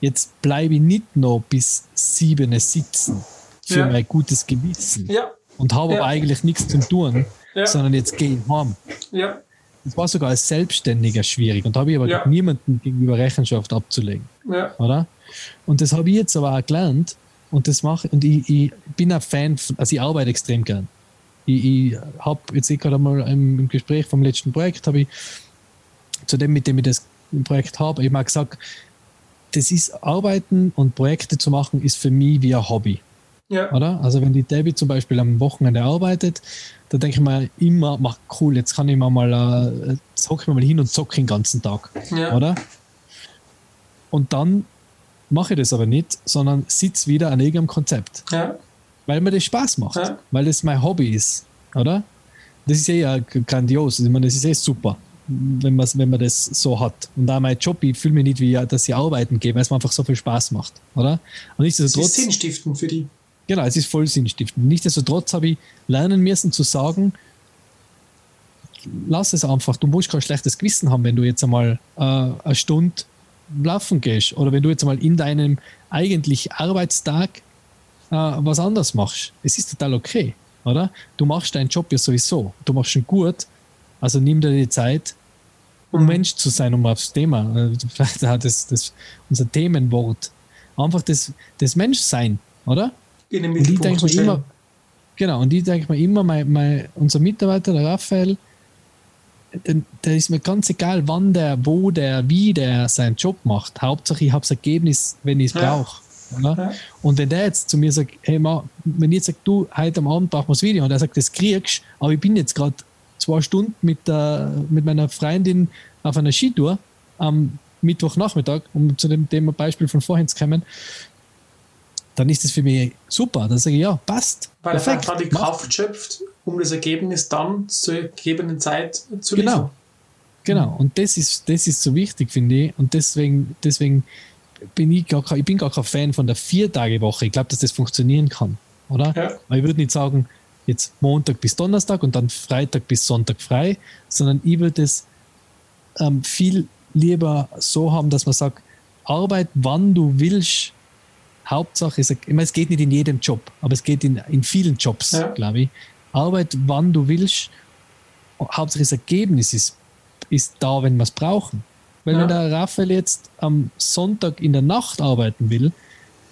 Jetzt bleibe ich nicht noch bis sieben sitzen für Ja. mein gutes Gewissen Ja, und habe Ja. aber eigentlich nichts zu tun, sondern jetzt gehe ich heim. ja, Das war sogar als Selbstständiger schwierig und da habe ich aber Ja. niemanden gegenüber Rechenschaft abzulegen ja. oder? Und das habe ich jetzt aber auch gelernt und das mache und ich, ich bin ein Fan, von, also ich arbeite extrem gern. Ich, ich habe jetzt eh gerade mal im, im Gespräch vom letzten Projekt, habe ich zu dem, mit dem ich das Projekt habe, ich mal gesagt, das ist Arbeiten und Projekte zu machen, ist für mich wie ein Hobby. Ja. Oder? Also wenn die Debbie zum Beispiel am Wochenende arbeitet, da denke ich mir immer, mach cool, jetzt kann ich mir mal, äh, hocke ich mir mal hin und zocke den ganzen Tag ja. oder? Und dann mache ich das aber nicht, sondern sitze wieder an irgendeinem Konzept, ja. weil mir das Spaß macht, Ja. weil das mein Hobby ist, oder? Das ist eh ja grandios, ich meine, das ist eh super, wenn man, wenn man das so hat. Und da mein Job, ich fühle mich nicht wie, dass ich arbeiten gehe, weil es mir einfach so viel Spaß macht, oder? Und Das ist nichtsdestotrotz, sinnstiftend für die. Genau, es ist voll sinnstiftend. Nichtsdestotrotz habe ich lernen müssen zu sagen, lass es einfach. Du musst kein schlechtes Gewissen haben, wenn du jetzt einmal äh, eine Stunde laufen gehst oder wenn du jetzt einmal in deinem eigentlich Arbeitstag äh, was anderes machst. Es ist total okay, oder? Du machst deinen Job ja sowieso. Du machst ihn gut. Also nimm dir die Zeit, um Mhm. Mensch zu sein, um aufs Thema. äh, Vielleicht hat das, das unser Themenwort. Einfach das, das Menschsein, oder? In den Und die Mittelpunkt denke zu mir stellen. immer, genau, und die denke mir immer, mein, mein, unser Mitarbeiter, der Raphael, der, der ist mir ganz egal, wann der, wo der, wie der seinen Job macht. Hauptsache, ich habe das Ergebnis, wenn ich es Ja. brauche. Oder? Ja. Und wenn der jetzt zu mir sagt, hey, Ma, wenn ich jetzt sage, du, heute am Abend brauchen wir das Video, und er sagt, das kriegst aber ich bin jetzt gerade zwei Stunden mit, der, mit meiner Freundin auf einer Skitour am Mittwochnachmittag, um zu dem Thema Beispiel von vorhin zu kommen, dann ist das für mich super. Dann sage ich, ja, passt. Weil er Perfekt. einfach die. Kraft schöpft, um das Ergebnis dann zur gegebenen Zeit zu liefern. Genau. Genau. Und das ist, das ist so wichtig, finde ich. Und deswegen, deswegen bin ich gar kein, ich bin gar kein Fan von der Vier-Tage-Woche. Ich glaube, dass das funktionieren kann. Oder? Ja. Weil ich würde nicht sagen, jetzt Montag bis Donnerstag und dann Freitag bis Sonntag frei, sondern ich würde es ähm, viel lieber so haben, dass man sagt, Arbeit, wann du willst. Hauptsache, ist, ich meine, es geht nicht in jedem Job, aber es geht in, in vielen Jobs, Ja. glaube ich. Arbeit, wann du willst. Hauptsache, das Ergebnis ist, ist da, wenn wir es brauchen. Weil Ja. wenn der Raphael jetzt am Sonntag in der Nacht arbeiten will,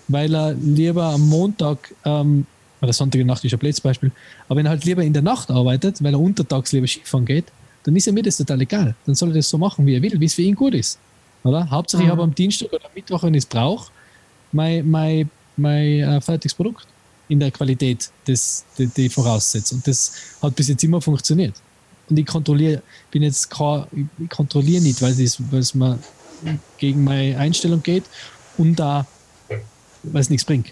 weil er lieber am Montag, ähm, oder Sonntag in der Nacht ist ein blödes Beispiel, aber wenn er halt lieber in der Nacht arbeitet, weil er untertags lieber Skifahren geht, dann ist er mir das total egal. Dann soll er das so machen, wie er will, wie es für ihn gut ist. Oder? Hauptsache, ich Mhm. habe am Dienstag oder Mittwoch, wenn ich es brauche, mein, mein, mein fertiges Produkt in der Qualität, das, die, die ich voraussetze. Und das hat bis jetzt immer funktioniert. Und ich kontrolliere, bin jetzt kein, ich- kontrolliere nicht, weil es mir gegen meine Einstellung geht und da, weil es nichts bringt.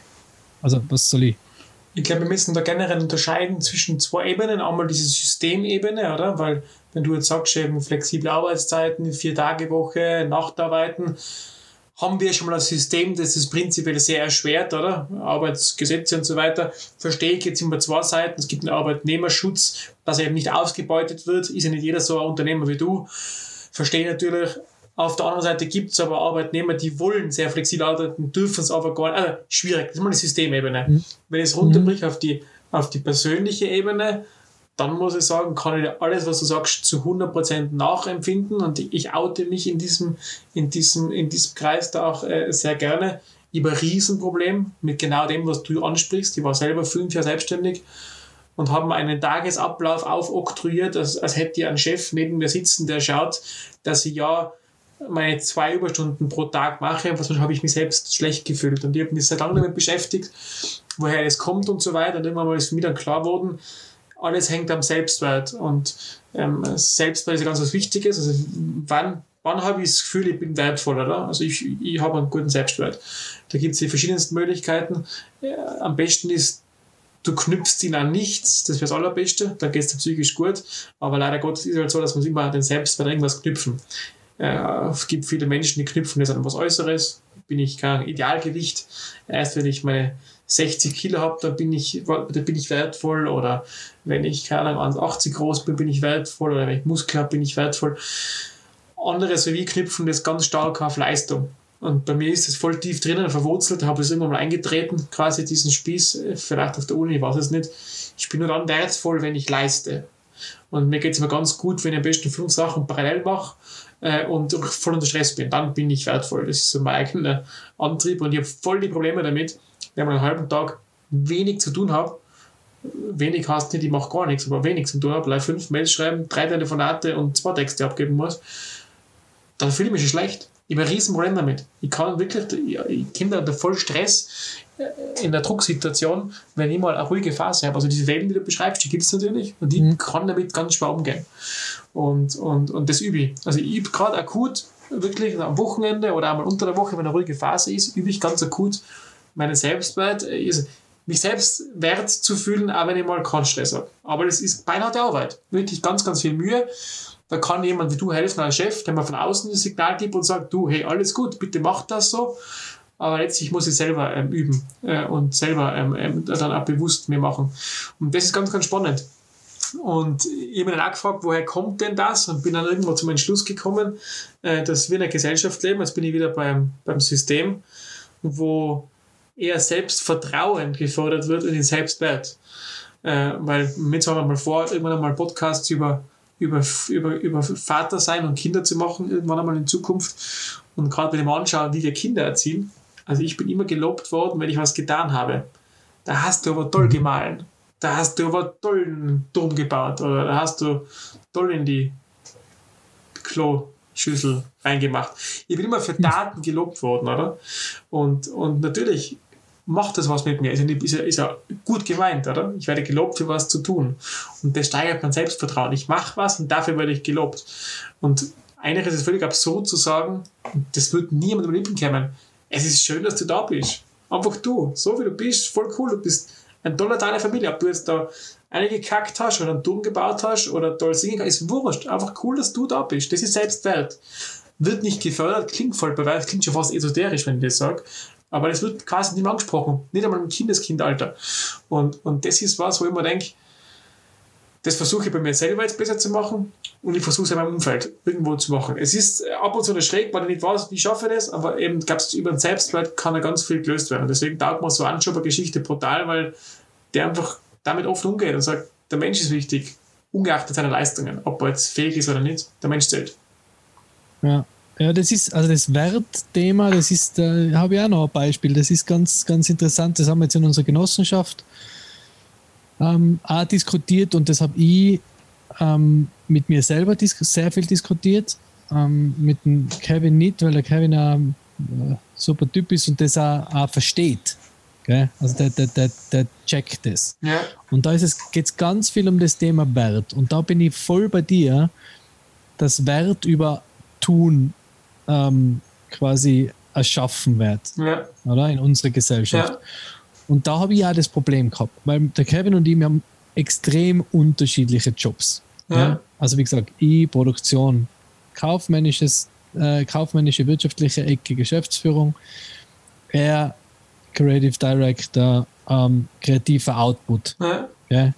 Also, was soll ich? Ich glaube, wir müssen da generell unterscheiden zwischen zwei Ebenen. Einmal diese Systemebene, oder? Weil, wenn du jetzt sagst, eben flexible Arbeitszeiten, vier Tage Woche, Nachtarbeiten, haben wir schon mal ein System, das ist prinzipiell sehr erschwert, oder? Arbeitsgesetze und so weiter. Verstehe ich jetzt immer zwei Seiten. Es gibt einen Arbeitnehmerschutz, dass er eben nicht ausgebeutet wird. Ist ja nicht jeder so ein Unternehmer wie du. Verstehe natürlich. Auf der anderen Seite gibt es aber Arbeitnehmer, die wollen sehr flexibel arbeiten, dürfen es aber gar nicht. Also schwierig, das ist mal eine Systemebene. Mhm. Wenn ich es runterbricht auf die, auf die persönliche Ebene, dann muss ich sagen, kann ich alles, was du sagst, zu 100% nachempfinden und ich oute mich in diesem, in diesem, in diesem Kreis da auch äh, sehr gerne über Riesenproblem mit genau dem, was du ansprichst. Ich war selber fünf Jahre selbstständig und habe mir einen Tagesablauf aufoktroyiert, als, als hätte ich einen Chef neben mir sitzen, der schaut, dass ich ja meine zwei Überstunden pro Tag mache, und sonst habe ich mich selbst schlecht gefühlt. Und ich habe mich seit langem damit beschäftigt, woher es kommt und so weiter. Und irgendwann mal ist mir dann klar geworden, alles hängt am Selbstwert. Und ähm, Selbstwert ist ja ganz was Wichtiges. Also wann, wann habe ich das Gefühl, ich bin wertvoll, oder? Also ich, ich habe einen guten Selbstwert. Da gibt es die verschiedensten Möglichkeiten. Äh, am besten ist, du knüpfst ihn an nichts, das wäre das Allerbeste, da geht es dir psychisch gut. Aber leider Gottes ist es halt so, dass man immer an den Selbstwert irgendwas knüpfen. Äh, es gibt viele Menschen, die knüpfen das an was Äußeres. Bin ich kein Idealgewicht. Erst wenn ich meine 60 Kilo habe, da bin ich, da bin ich wertvoll oder wenn ich, keine Ahnung, 80 groß bin, bin ich wertvoll oder wenn ich Muskel habe, bin ich wertvoll. Andere so wie knüpfen das ganz stark auf Leistung. Und bei mir ist das voll tief drinnen, verwurzelt, habe es irgendwann mal eingetreten, quasi diesen Spieß, äh, vielleicht auf der Uni, ich weiß es nicht. Ich bin nur dann wertvoll, wenn ich leiste. Und mir geht es immer ganz gut, wenn ich am besten fünf Sachen parallel mache äh, und voll unter Stress bin. Dann bin ich wertvoll. Das ist so mein eigener Antrieb und ich habe voll die Probleme damit, wenn man einen halben Tag wenig zu tun hat, wenig heißt nicht, ich mache gar nichts, aber wenig zu tun habe, gleich fünf Mails schreiben, drei Telefonate und zwei Texte abgeben muss, dann fühle ich mich schon schlecht. Ich habe ein Riesenproblem damit. Ich kann wirklich, ich kenne da voll Stress äh, in der Drucksituation, wenn ich mal eine ruhige Phase habe. Also diese Wellen, die du beschreibst, die gibt es natürlich und ich mhm. kann damit ganz schwer umgehen. Und, und, und das übe ich. Also ich übe gerade akut, wirklich am Wochenende oder einmal unter der Woche, wenn eine ruhige Phase ist, übe ich ganz akut meine Selbstwert ist, mich selbst wert zu fühlen, auch wenn ich mal keinen Stress habe. Aber das ist beinahe Arbeit. Wirklich ganz, ganz viel Mühe. Da kann jemand wie du helfen als Chef, der mir von außen das Signal gibt und sagt, du, hey, alles gut, bitte mach das so. Aber letztlich muss ich selber ähm, üben äh, und selber ähm, ähm, dann auch bewusst mir machen. Und das ist ganz, ganz spannend. Und ich habe mich dann auch gefragt, woher kommt denn das? Und bin dann irgendwo zum Entschluss gekommen, äh, dass wir in einer Gesellschaft leben. Jetzt bin ich wieder beim, beim System, wo eher Selbstvertrauen gefordert wird und den Selbstwert. Äh, weil jetzt haben wir mal vor, irgendwann einmal Podcasts über, über, über, über Vater sein und Kinder zu machen, irgendwann einmal in Zukunft. Und gerade wenn ich mir anschaue, wie wir Kinder erziehen, also ich bin immer gelobt worden, wenn ich was getan habe. Da hast du aber toll gemahlen. Da hast du aber toll einen Turm gebaut. Oder da hast du toll in die Klo Schüssel reingemacht. Ich bin immer für Daten gelobt worden, oder? Und, und natürlich macht das was mit mir. Ist ja, ist, ja, ist ja gut gemeint, oder? Ich werde gelobt für was zu tun. Und das steigert mein Selbstvertrauen. Ich mache was und dafür werde ich gelobt. Und eigentlich ist es völlig absurd zu sagen, das wird niemand über Lippen kommen. Es ist schön, dass du da bist. Einfach du, so wie du bist, voll cool. Du bist ein toller Teil der Familie. Ob du jetzt da eingekackt hast oder einen Turm gebaut hast oder toll singen kannst, ist wurscht. Einfach cool, dass du da bist. Das ist Selbstwert. Wird nicht gefördert, klingt voll beweist, klingt schon fast esoterisch, wenn ich das sage. Aber es wird quasi nicht mehr angesprochen. Nicht einmal im Kindeskindalter. Und, und das ist was, wo ich mir denke, das versuche ich bei mir selber jetzt besser zu machen und ich versuche es in meinem Umfeld irgendwo zu machen. Es ist ab und zu eine schräg, weil ich nicht weiß, wie schaffe ich das, aber eben gab es über den Selbstwert kann da ganz viel gelöst werden. Deswegen taugt man so Anschober-Geschichte brutal, weil der einfach damit oft umgeht und sagt, der Mensch ist wichtig, ungeachtet seiner Leistungen, ob er jetzt fähig ist oder nicht, der Mensch zählt. Ja. Ja, das ist, also das Wertthema, das ist, da habe ich auch noch ein Beispiel, das ist ganz, ganz interessant, das haben wir jetzt in unserer Genossenschaft ähm, auch diskutiert und das habe ich ähm, mit mir selber sehr viel diskutiert, ähm, mit dem Kevin nicht, weil der Kevin ein äh, super Typ ist und das auch, auch versteht. Gell? Also der, der, der, der checkt das. Ja. Und da geht es ganz viel um das Thema Wert. Und da bin ich voll bei dir, dass Wert über Tun ähm, quasi erschaffen wird. Ja. Oder? In unserer Gesellschaft. Ja. Und da habe ich ja das Problem gehabt, weil der Kevin und ich, wir haben extrem unterschiedliche Jobs. Ja. ja. Also wie gesagt, ich, Produktion, kaufmännisches äh, kaufmännische, wirtschaftliche Ecke, Geschäftsführung. Er Creative Director, ähm, kreativer Output. Ja. Ja.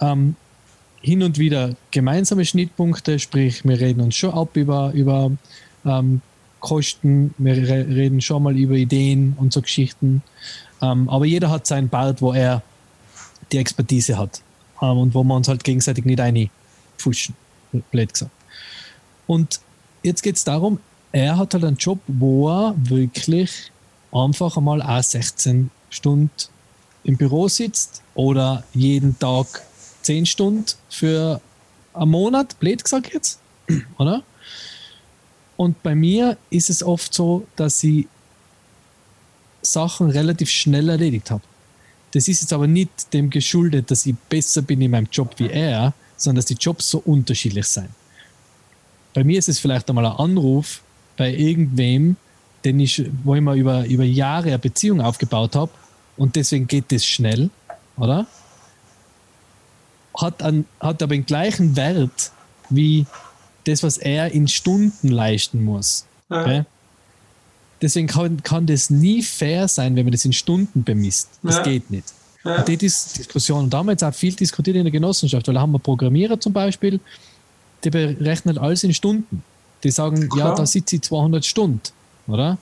Ähm, hin und wieder gemeinsame Schnittpunkte, sprich, wir reden uns schon ab über, über ähm, Kosten, wir re reden schon mal über Ideen und so Geschichten. Ähm, aber jeder hat seinen Part, wo er die Expertise hat ähm, und wo wir uns halt gegenseitig nicht einfuschen, blöd gesagt. Und jetzt geht es darum, er hat halt einen Job, wo er wirklich einfach einmal auch 16 Stunden im Büro sitzt oder jeden Tag 10 Stunden für einen Monat, blöd gesagt jetzt, oder? Und bei mir ist es oft so, dass ich Sachen relativ schnell erledigt habe. Das ist jetzt aber nicht dem geschuldet, dass ich besser bin in meinem Job wie er, sondern dass die Jobs so unterschiedlich sind. Bei mir ist es vielleicht einmal ein Anruf bei irgendwem, den ich, wo ich mal über, über Jahre eine Beziehung aufgebaut habe und deswegen geht das schnell, oder? Hat, an, hat aber den gleichen Wert wie das, was er in Stunden leisten muss. Ja. Okay? Deswegen kann, kann das nie fair sein, wenn man das in Stunden bemisst. Das Ja. geht nicht. Ja. Und die Dis Diskussion, und da haben wir jetzt auch viel diskutiert in der Genossenschaft, weil da haben wir Programmierer zum Beispiel, die berechnen alles in Stunden. Die sagen, ja, Klar. da sitze ich 200 Stunden, oder?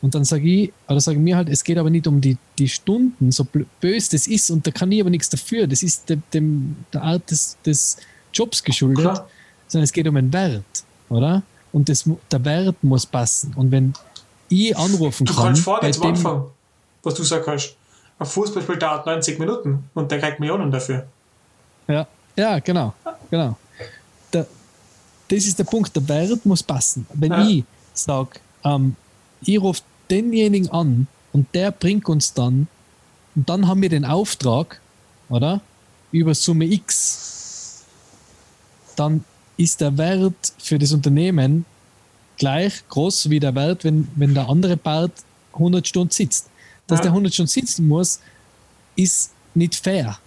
Und dann sage ich, oder sagen wir halt, es geht aber nicht um die, die Stunden, so böse das ist, und da kann ich aber nichts dafür. Das ist dem, dem, der Art des, des Jobs geschuldet, Klar. Sondern es geht um den Wert, oder? Und das, der Wert muss passen. Und wenn ich anrufen Du kann, kannst vorne bei zum dem- Anfang, was du sagst, hast. ein Fußballspiel dauert 90 Minuten und der kriegt Millionen dafür. Ja, ja genau. genau. Der, das ist der Punkt, der Wert muss passen. Wenn Ja. ich sage, ähm, ich rufe denjenigen an und der bringt uns dann, und dann haben wir den Auftrag, oder? Über Summe X, dann ist der Wert für das Unternehmen gleich groß wie der Wert, wenn, wenn der andere Part 100 Stunden sitzt. Dass Ja. der 100 Stunden sitzen muss, ist nicht fair.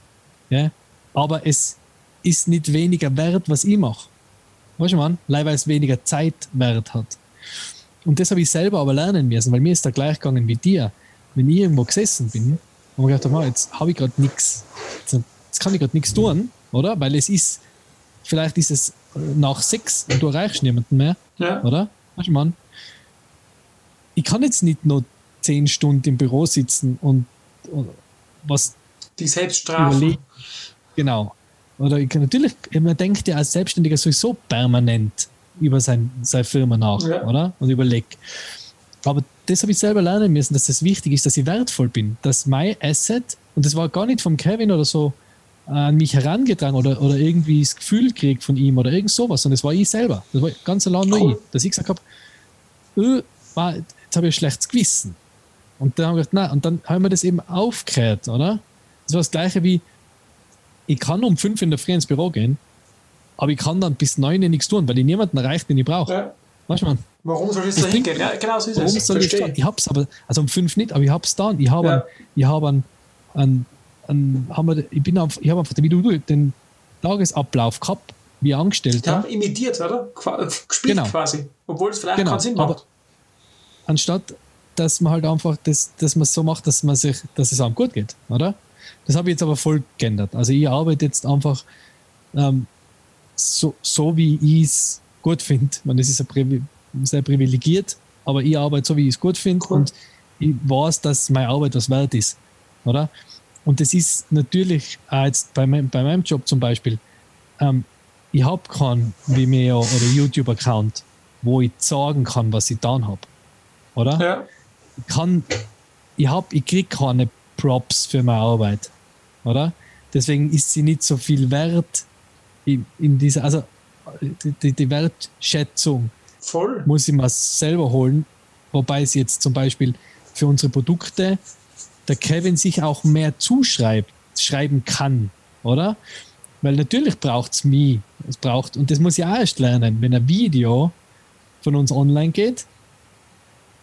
Ja? Aber es ist nicht weniger wert, was ich mache. Weißt du, man? Leider weil es weniger Zeit wert hat. Und das habe ich selber aber lernen müssen, weil mir ist da gleich gegangen wie dir. Wenn ich irgendwo gesessen bin und mir gedacht habe, jetzt habe ich gerade nichts. Jetzt, kann ich gerade nichts tun, oder? Weil es ist, vielleicht ist es nach sechs du erreichst niemanden mehr, Ja. oder? Weißt du, Mann? Ich kann jetzt nicht nur zehn Stunden im Büro sitzen und, und was Die Selbststrafen. überlegen. Genau. Oder ich kann natürlich, man denkt ja als Selbstständiger sowieso permanent über sein, seine Firma nach, Ja. oder? Und überlegt. Aber das habe ich selber lernen müssen, dass das wichtig ist, dass ich wertvoll bin. Dass mein Asset, und das war gar nicht vom Kevin oder so an mich herangetragen oder, oder irgendwie das Gefühl gekriegt von ihm oder irgend sowas, sondern das war ich selber. Das war ganz allein nur Cool. ich. Dass ich gesagt habe, war- jetzt habe ich ein schlechtes Gewissen. Und dann haben wir gedacht, nein, und dann haben wir das eben aufgehört, oder? Das war das gleiche wie, ich kann um fünf in der Früh ins Büro gehen, aber ich kann dann bis neun nichts tun, weil ich niemanden erreicht, den ich brauche. Ja. Weißt du, man, Warum soll ich da hingehen? Ja, genau so ist warum es. soll ich? Ich hab's aber, also um fünf nicht, aber ich hab's da. Ich habe Ja. einen, ich habe einen, einen, einen, haben wir, ich bin einfach, ich habe einfach, wie du den Tagesablauf gehabt, wie Die Angestellter, haben imitiert, oder? Qua- Gespielt Genau. quasi. Obwohl es vielleicht Genau, keinen Sinn aber- macht. anstatt dass man halt einfach, das, dass man es so macht, dass man sich, dass es einem gut geht, oder? Das habe ich jetzt aber voll geändert. Also ich arbeite jetzt einfach ähm, so, so, wie ich es gut finde. Das ist ja privi sehr privilegiert, aber ich arbeite so, wie ich es gut finde Cool. und ich weiß, dass meine Arbeit was wert ist, oder? Und das ist natürlich auch jetzt bei, mein, bei meinem Job zum Beispiel, ähm, ich habe keinen Vimeo oder YouTube-Account, wo ich sagen kann, was ich getan habe, oder? Ja. Ich kann, ich hab, ich krieg keine Props für meine Arbeit, oder? Deswegen ist sie nicht so viel wert in, in dieser, also die, die, die Wertschätzung Voll. muss ich mir selber holen, wobei es jetzt zum Beispiel für unsere Produkte der Kevin sich auch mehr zuschreibt, schreiben kann, oder? Weil natürlich braucht es mich, es braucht, und das muss ich auch erst lernen, wenn ein Video von uns online geht,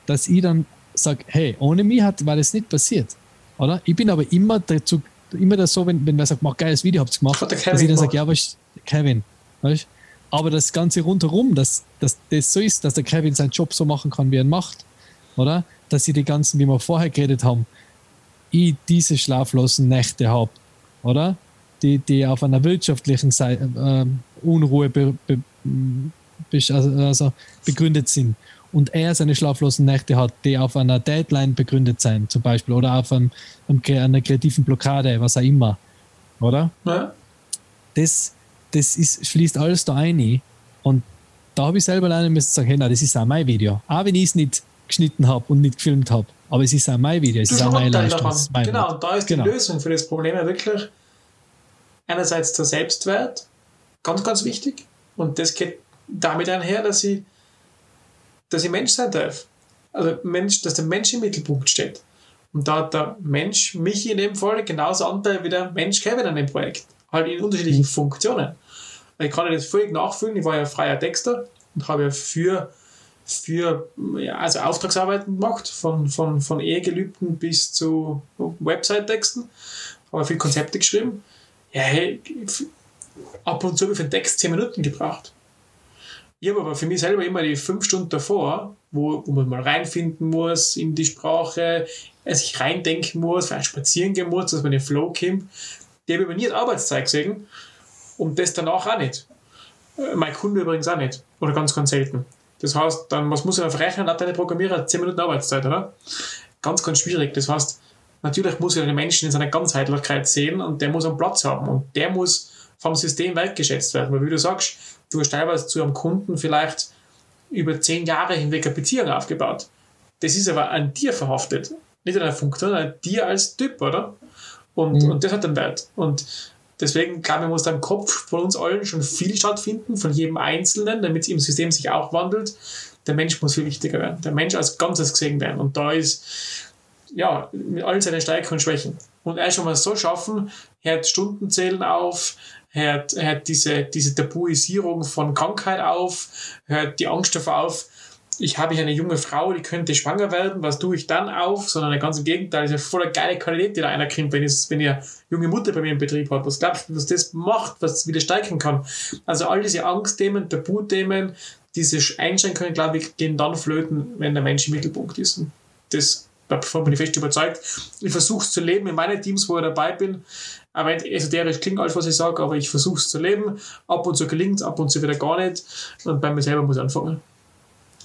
dass ich dann sage, hey, ohne mich hat, war das nicht passiert, oder? Ich bin aber immer dazu, immer das so, wenn, wenn wer sagt, mach geiles Video, habt ihr gemacht, dass ich dann sage, ja, was Kevin, weißt Aber das Ganze rundherum, dass, dass das so ist, dass der Kevin seinen Job so machen kann, wie er ihn macht, oder? Dass sie die ganzen, wie wir vorher geredet haben, ich diese schlaflosen Nächte habe, oder? Die, die auf einer wirtschaftlichen Seite, äh, Unruhe be, be, also, also begründet sind und er seine schlaflosen Nächte hat, die auf einer Deadline begründet sind, zum Beispiel, oder auf einem, einer kreativen Blockade, was auch immer, oder? Ja. Das, das ist, schließt alles da ein. Und da habe ich selber lernen müssen sagen, hey, nein, das ist auch mein Video. Auch wenn ich es nicht geschnitten habe und nicht gefilmt habe. Aber es ist auch mein Video, es du ist auch meine Leistung. Mein genau, und da ist genau. die Lösung für das Problem ja wirklich einerseits der Selbstwert, ganz, ganz wichtig. Und das geht damit einher, dass ich, dass ich Mensch sein darf. Also Mensch, dass der Mensch im Mittelpunkt steht. Und da hat der Mensch mich in dem Fall genauso Anteil wie der Mensch Kevin an dem Projekt. Halt in unterschiedlichen Funktionen. Ich kann das völlig nachfühlen. Ich war ja freier Texter und habe ja für, für ja, also Auftragsarbeiten gemacht, von, von, von Ehegelübden bis zu Website-Texten. Habe viel Konzepte geschrieben. Ja, hey, ab und zu habe ich für den Text 10 Minuten gebraucht. Ich habe aber für mich selber immer die fünf Stunden davor, wo, wo man mal reinfinden muss in die Sprache, sich reindenken muss, vielleicht spazieren gehen muss, dass man den Flow kommt. Die habe ich aber nie als Arbeitszeit gesehen und das danach auch nicht. Äh, mein Kunde übrigens auch nicht. Oder ganz, ganz selten. Das heißt, dann, was muss ich einfach rechnen, hat deine Programmierer 10 Minuten Arbeitszeit, oder? Ganz, ganz schwierig. Das heißt, natürlich muss ich den Menschen in seiner Ganzheitlichkeit sehen und der muss einen Platz haben und der muss vom System wertgeschätzt werden. Weil wie du sagst, du hast teilweise zu einem Kunden vielleicht über zehn Jahre hinweg eine Beziehung aufgebaut. Das ist aber an dir verhaftet. Nicht an der Funktion, an dir als Typ, oder? Und, mhm. und das hat einen Wert. Und deswegen, glaube ich, muss da im Kopf von uns allen schon viel stattfinden, von jedem Einzelnen, damit im System sich auch wandelt. Der Mensch muss viel wichtiger werden. Der Mensch als Ganzes gesehen werden. Und da ist, ja, mit allen seinen Stärken und Schwächen. Und erst schon mal so schaffen, hört Stundenzählen auf, hört, hört diese, diese Tabuisierung von Krankheit auf, hört die Angst davor auf, ich habe hier eine junge Frau, die könnte schwanger werden, was tue ich dann auf? Sondern ganz im Gegenteil, das ist ja voller geile Qualität, die da einer kriegt, wenn, wenn ihr junge Mutter bei mir im Betrieb hat. Was glaubst du, was das macht, was wieder steigen kann? Also all diese Angstthemen, Tabuthemen, diese Einschränkungen, glaube ich, gehen dann flöten, wenn der Mensch im Mittelpunkt ist. Und das davon bin ich fest überzeugt. Ich versuche es zu leben in meinen Teams, wo ich dabei bin. Aber esoterisch klingt alles, was ich sage, aber ich versuche es zu leben. Ab und zu gelingt es, ab und zu wieder gar nicht. Und bei mir selber muss ich anfangen.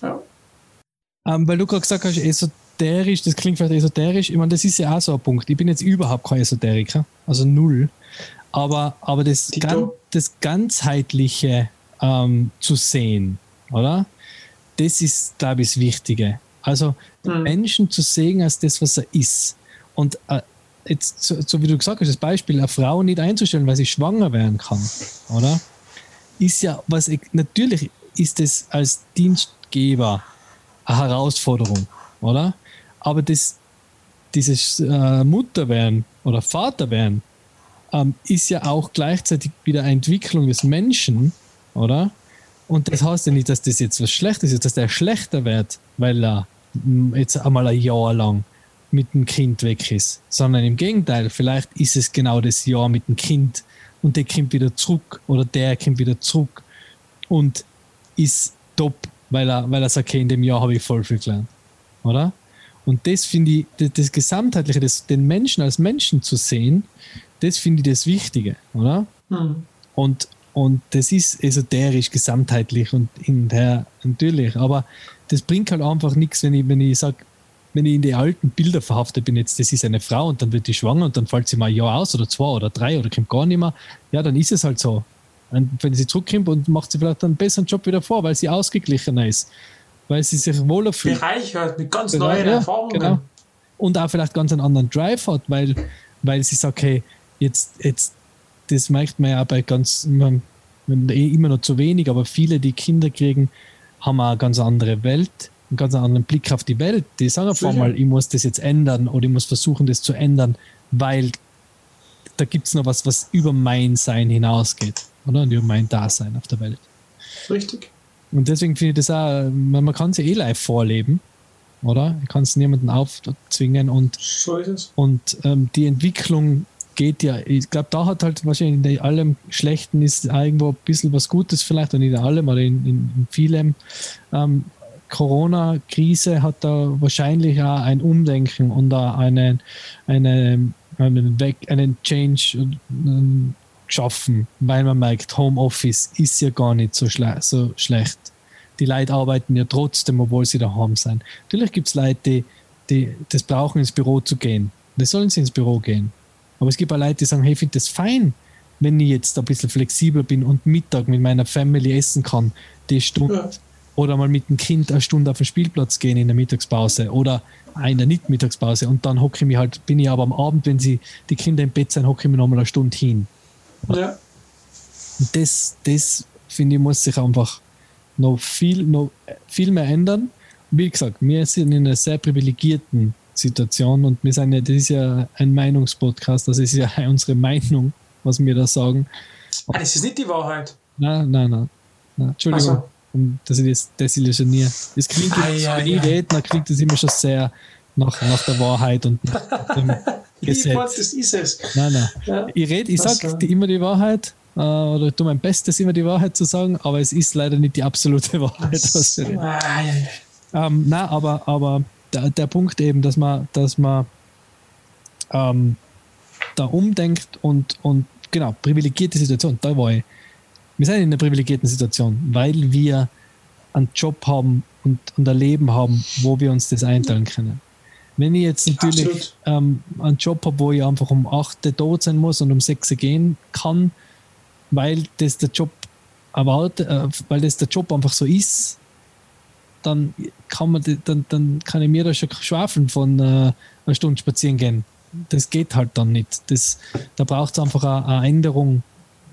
Ja. Ähm, weil du gerade gesagt hast, esoterisch, das klingt vielleicht esoterisch. Ich meine, das ist ja auch so ein Punkt. Ich bin jetzt überhaupt kein Esoteriker, also null. Aber, aber das, gan das ganzheitliche ähm, zu sehen, oder? Das ist, glaube ich, das Wichtige. Also mhm. Menschen zu sehen als das, was er ist. Und äh, jetzt, so, so, wie du gesagt hast, das Beispiel, eine Frau nicht einzustellen, weil sie schwanger werden kann, oder? Ist ja, was ich, natürlich ist es als Dienstgeber eine Herausforderung, oder? Aber das, dieses äh, Mutterwerden oder Vaterwerden ähm, ist ja auch gleichzeitig wieder eine Entwicklung des Menschen, oder? Und das heißt ja nicht, dass das jetzt was Schlechtes ist, dass der schlechter wird, weil er jetzt einmal ein Jahr lang mit dem Kind weg ist, sondern im Gegenteil, vielleicht ist es genau das Jahr mit dem Kind und der kommt wieder zurück oder der kommt wieder zurück und ist top, weil er, weil er sagt, okay, in dem Jahr habe ich voll viel gelernt. Oder? Und das finde ich, das, das Gesamtheitliche, das, den Menschen als Menschen zu sehen, das finde ich das Wichtige, oder? Mhm. Und, und das ist esoterisch, gesamtheitlich und in der, natürlich, aber das bringt halt einfach nichts, wenn ich, wenn ich sage, wenn ich in die alten Bilder verhaftet bin, jetzt, das ist eine Frau und dann wird die schwanger und dann fällt sie mal ein Jahr aus oder zwei oder drei oder kommt gar nicht mehr, ja, dann ist es halt so. Und wenn sie zurückkommt und macht sie vielleicht einen besseren Job wieder vor, weil sie ausgeglichener ist, weil sie sich wohler fühlt. Bereichert mit ganz genau, neuen ja, Erfahrungen. Genau. Und auch vielleicht ganz einen anderen Drive hat, weil, weil sie sagt, hey, jetzt, jetzt, das merkt man ja bei ganz, man, eh immer noch zu wenig, aber viele, die Kinder kriegen, haben eine ganz andere Welt, einen ganz anderen Blick auf die Welt. Die sagen einfach mal, ich muss das jetzt ändern oder ich muss versuchen, das zu ändern, weil da gibt es noch was, was über mein Sein hinausgeht, oder? Und über mein Dasein auf der Welt. Richtig. Und deswegen finde ich das auch, man, man kann sie eh live vorleben, oder? Ich kann es niemandem aufzwingen und, so es. und ähm, die Entwicklung geht ja, ich glaube, da hat halt wahrscheinlich in allem Schlechten ist irgendwo ein bisschen was Gutes vielleicht und in allem, aber in, in, in vielem. Ähm, Corona-Krise hat da wahrscheinlich auch ein Umdenken und da einen, einen, einen, Weg, einen Change geschaffen, weil man merkt, Homeoffice ist ja gar nicht so, schle so schlecht. Die Leute arbeiten ja trotzdem, obwohl sie daheim sind. Natürlich gibt es Leute, die, die das brauchen, ins Büro zu gehen. Die sollen sie ins Büro gehen. Aber es gibt auch Leute, die sagen, hey, ich finde das fein, wenn ich jetzt ein bisschen flexibler bin und Mittag mit meiner Family essen kann, die Stunde. Ja. Oder mal mit dem Kind eine Stunde auf den Spielplatz gehen in der Mittagspause oder in der Nicht-Mittagspause und dann hocke ich mich halt, bin ich aber am Abend, wenn sie die Kinder im Bett sind, hocke ich mich nochmal eine Stunde hin. Ja. Das, das finde ich, muss sich einfach noch viel, noch viel mehr ändern. Wie gesagt, wir sind in einer sehr privilegierten Situation und wir sind ja, das ist ja ein Meinungspodcast, das ist ja unsere Meinung, was wir da sagen. Ah, das ist nicht die Wahrheit. Nein, nein, nein. nein. Entschuldigung, so. dass ich das desillusioniere. Das klingt ah, ja, wenn ja. ich rede, dann klingt das immer schon sehr nach, nach der Wahrheit und nach dem Gesetz. das ist es. Nein, nein. Ja. Ich rede, ich sage immer die Wahrheit äh, oder tue mein Bestes, immer die Wahrheit zu sagen, aber es ist leider nicht die absolute Wahrheit, was ja. Ähm, nein, aber, aber der, der Punkt eben, dass man, dass man ähm, da umdenkt und, und genau, privilegierte Situation, da war ich. Wir sind in einer privilegierten Situation, weil wir einen Job haben und, und ein Leben haben, wo wir uns das einteilen können. Wenn ich jetzt natürlich ähm, einen Job habe, wo ich einfach um 8 tot sein muss und um 6 gehen kann, weil das der Job erwartet, äh, weil das der Job einfach so ist, dann kann man dann, dann kann ich mir da schon schwafeln von äh, einer Stunde spazieren gehen. Das geht halt dann nicht. Das, da braucht es einfach eine, eine Änderung,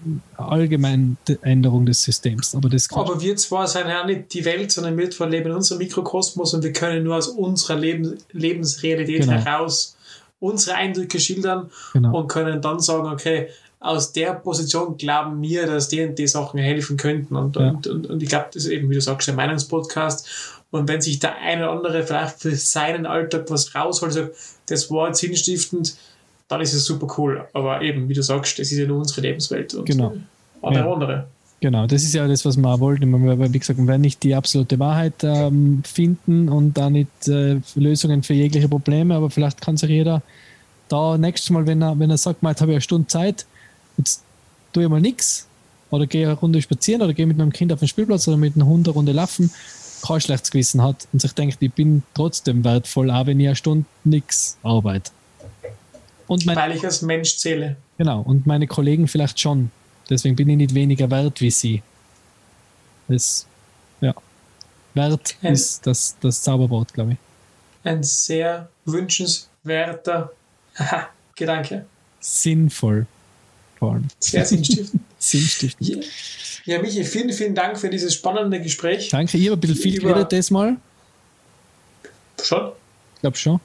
eine allgemeine Änderung des Systems. Aber, das Aber wir zwar sind ja nicht die Welt, sondern wir zwar leben in unserem Mikrokosmos und wir können nur aus unserer Leben, Lebensrealität genau. heraus unsere Eindrücke schildern genau. und können dann sagen, okay, aus der Position glauben wir, dass die und die Sachen helfen könnten. Und, ja. und, und, und, ich glaube, das ist eben, wie du sagst, ein Meinungspodcast. Und wenn sich der eine oder andere vielleicht für seinen Alltag was rausholt, sagt, das war jetzt sinnstiftend, dann ist es super cool. Aber eben, wie du sagst, das ist ja nur unsere Lebenswelt. Und genau. Andere ja. andere. Genau, das ist ja das, was wir wollten. Wie gesagt, wenn wir nicht die absolute Wahrheit ähm, finden und da nicht äh, Lösungen für jegliche Probleme, aber vielleicht kann sich jeder da nächstes Mal, wenn er, wenn er sagt, mal, jetzt habe ich eine Stunde Zeit, jetzt tue ich mal nichts oder gehe eine Runde spazieren oder gehe mit meinem Kind auf den Spielplatz oder mit einem Hund eine Runde laufen, kein schlechtes Gewissen hat und sich denkt, ich bin trotzdem wertvoll, auch wenn ich eine Stunde nichts arbeite. Und mein, Weil ich als Mensch zähle. Genau, und meine Kollegen vielleicht schon. Deswegen bin ich nicht weniger wert wie sie. Das, ja. Wert ein, ist das, das Zauberwort, glaube ich. Ein sehr wünschenswerter Gedanke. Sinnvoll fahren. Sehr sinnstiftend. sinnstiftend. Ja, ja, Michi, vielen, vielen Dank für dieses spannende Gespräch. Danke, ich habe ein bisschen viel Über geredet diesmal. Schon? Ich glaube schon.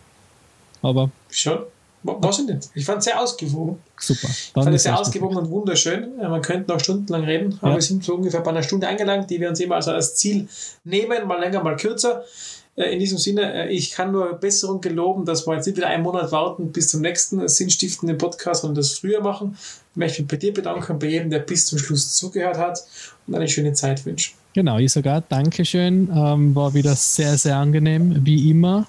Aber. Schon? Was denn? Ich fand es sehr ausgewogen. Super. Ich fand es sehr ausgewogen und wunderschön. Man könnte noch stundenlang reden, aber ja. wir sind so ungefähr bei einer Stunde eingelangt, die wir uns immer also als Ziel nehmen, mal länger, mal kürzer. Äh, in diesem Sinne, äh, ich kann nur Besserung geloben, dass wir jetzt nicht wieder einen Monat warten bis zum nächsten sinnstiftenden Podcast und das früher machen. Ich möchte mich bei dir bedanken, bei jedem, der bis zum Schluss zugehört hat und eine schöne Zeit wünschen. Genau, ich sogar Dankeschön. Ähm, war wieder sehr, sehr angenehm, wie immer.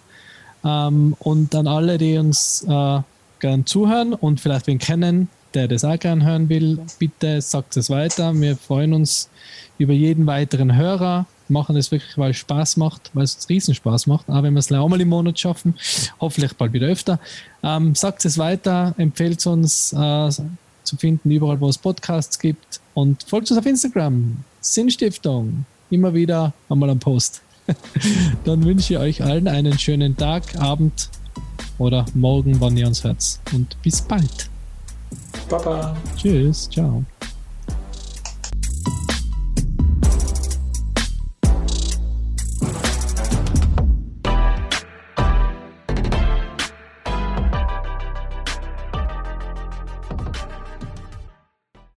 Ähm, und an alle, die uns äh, gern zuhören und vielleicht wen kennen, der das auch gern hören will, bitte sagt es weiter. Wir freuen uns über jeden weiteren Hörer machen es wirklich, weil es Spaß macht, weil es riesen Spaß macht, auch wenn wir es auch mal im Monat schaffen, hoffentlich bald wieder öfter. Ähm, sagt es weiter, empfehlt uns äh, zu finden, überall, wo es Podcasts gibt und folgt uns auf Instagram, Sinnstiftung, immer wieder einmal am Post. Dann wünsche ich euch allen einen schönen Tag, Abend oder morgen, wann ihr uns hört. Und bis bald. Baba. Tschüss, ciao.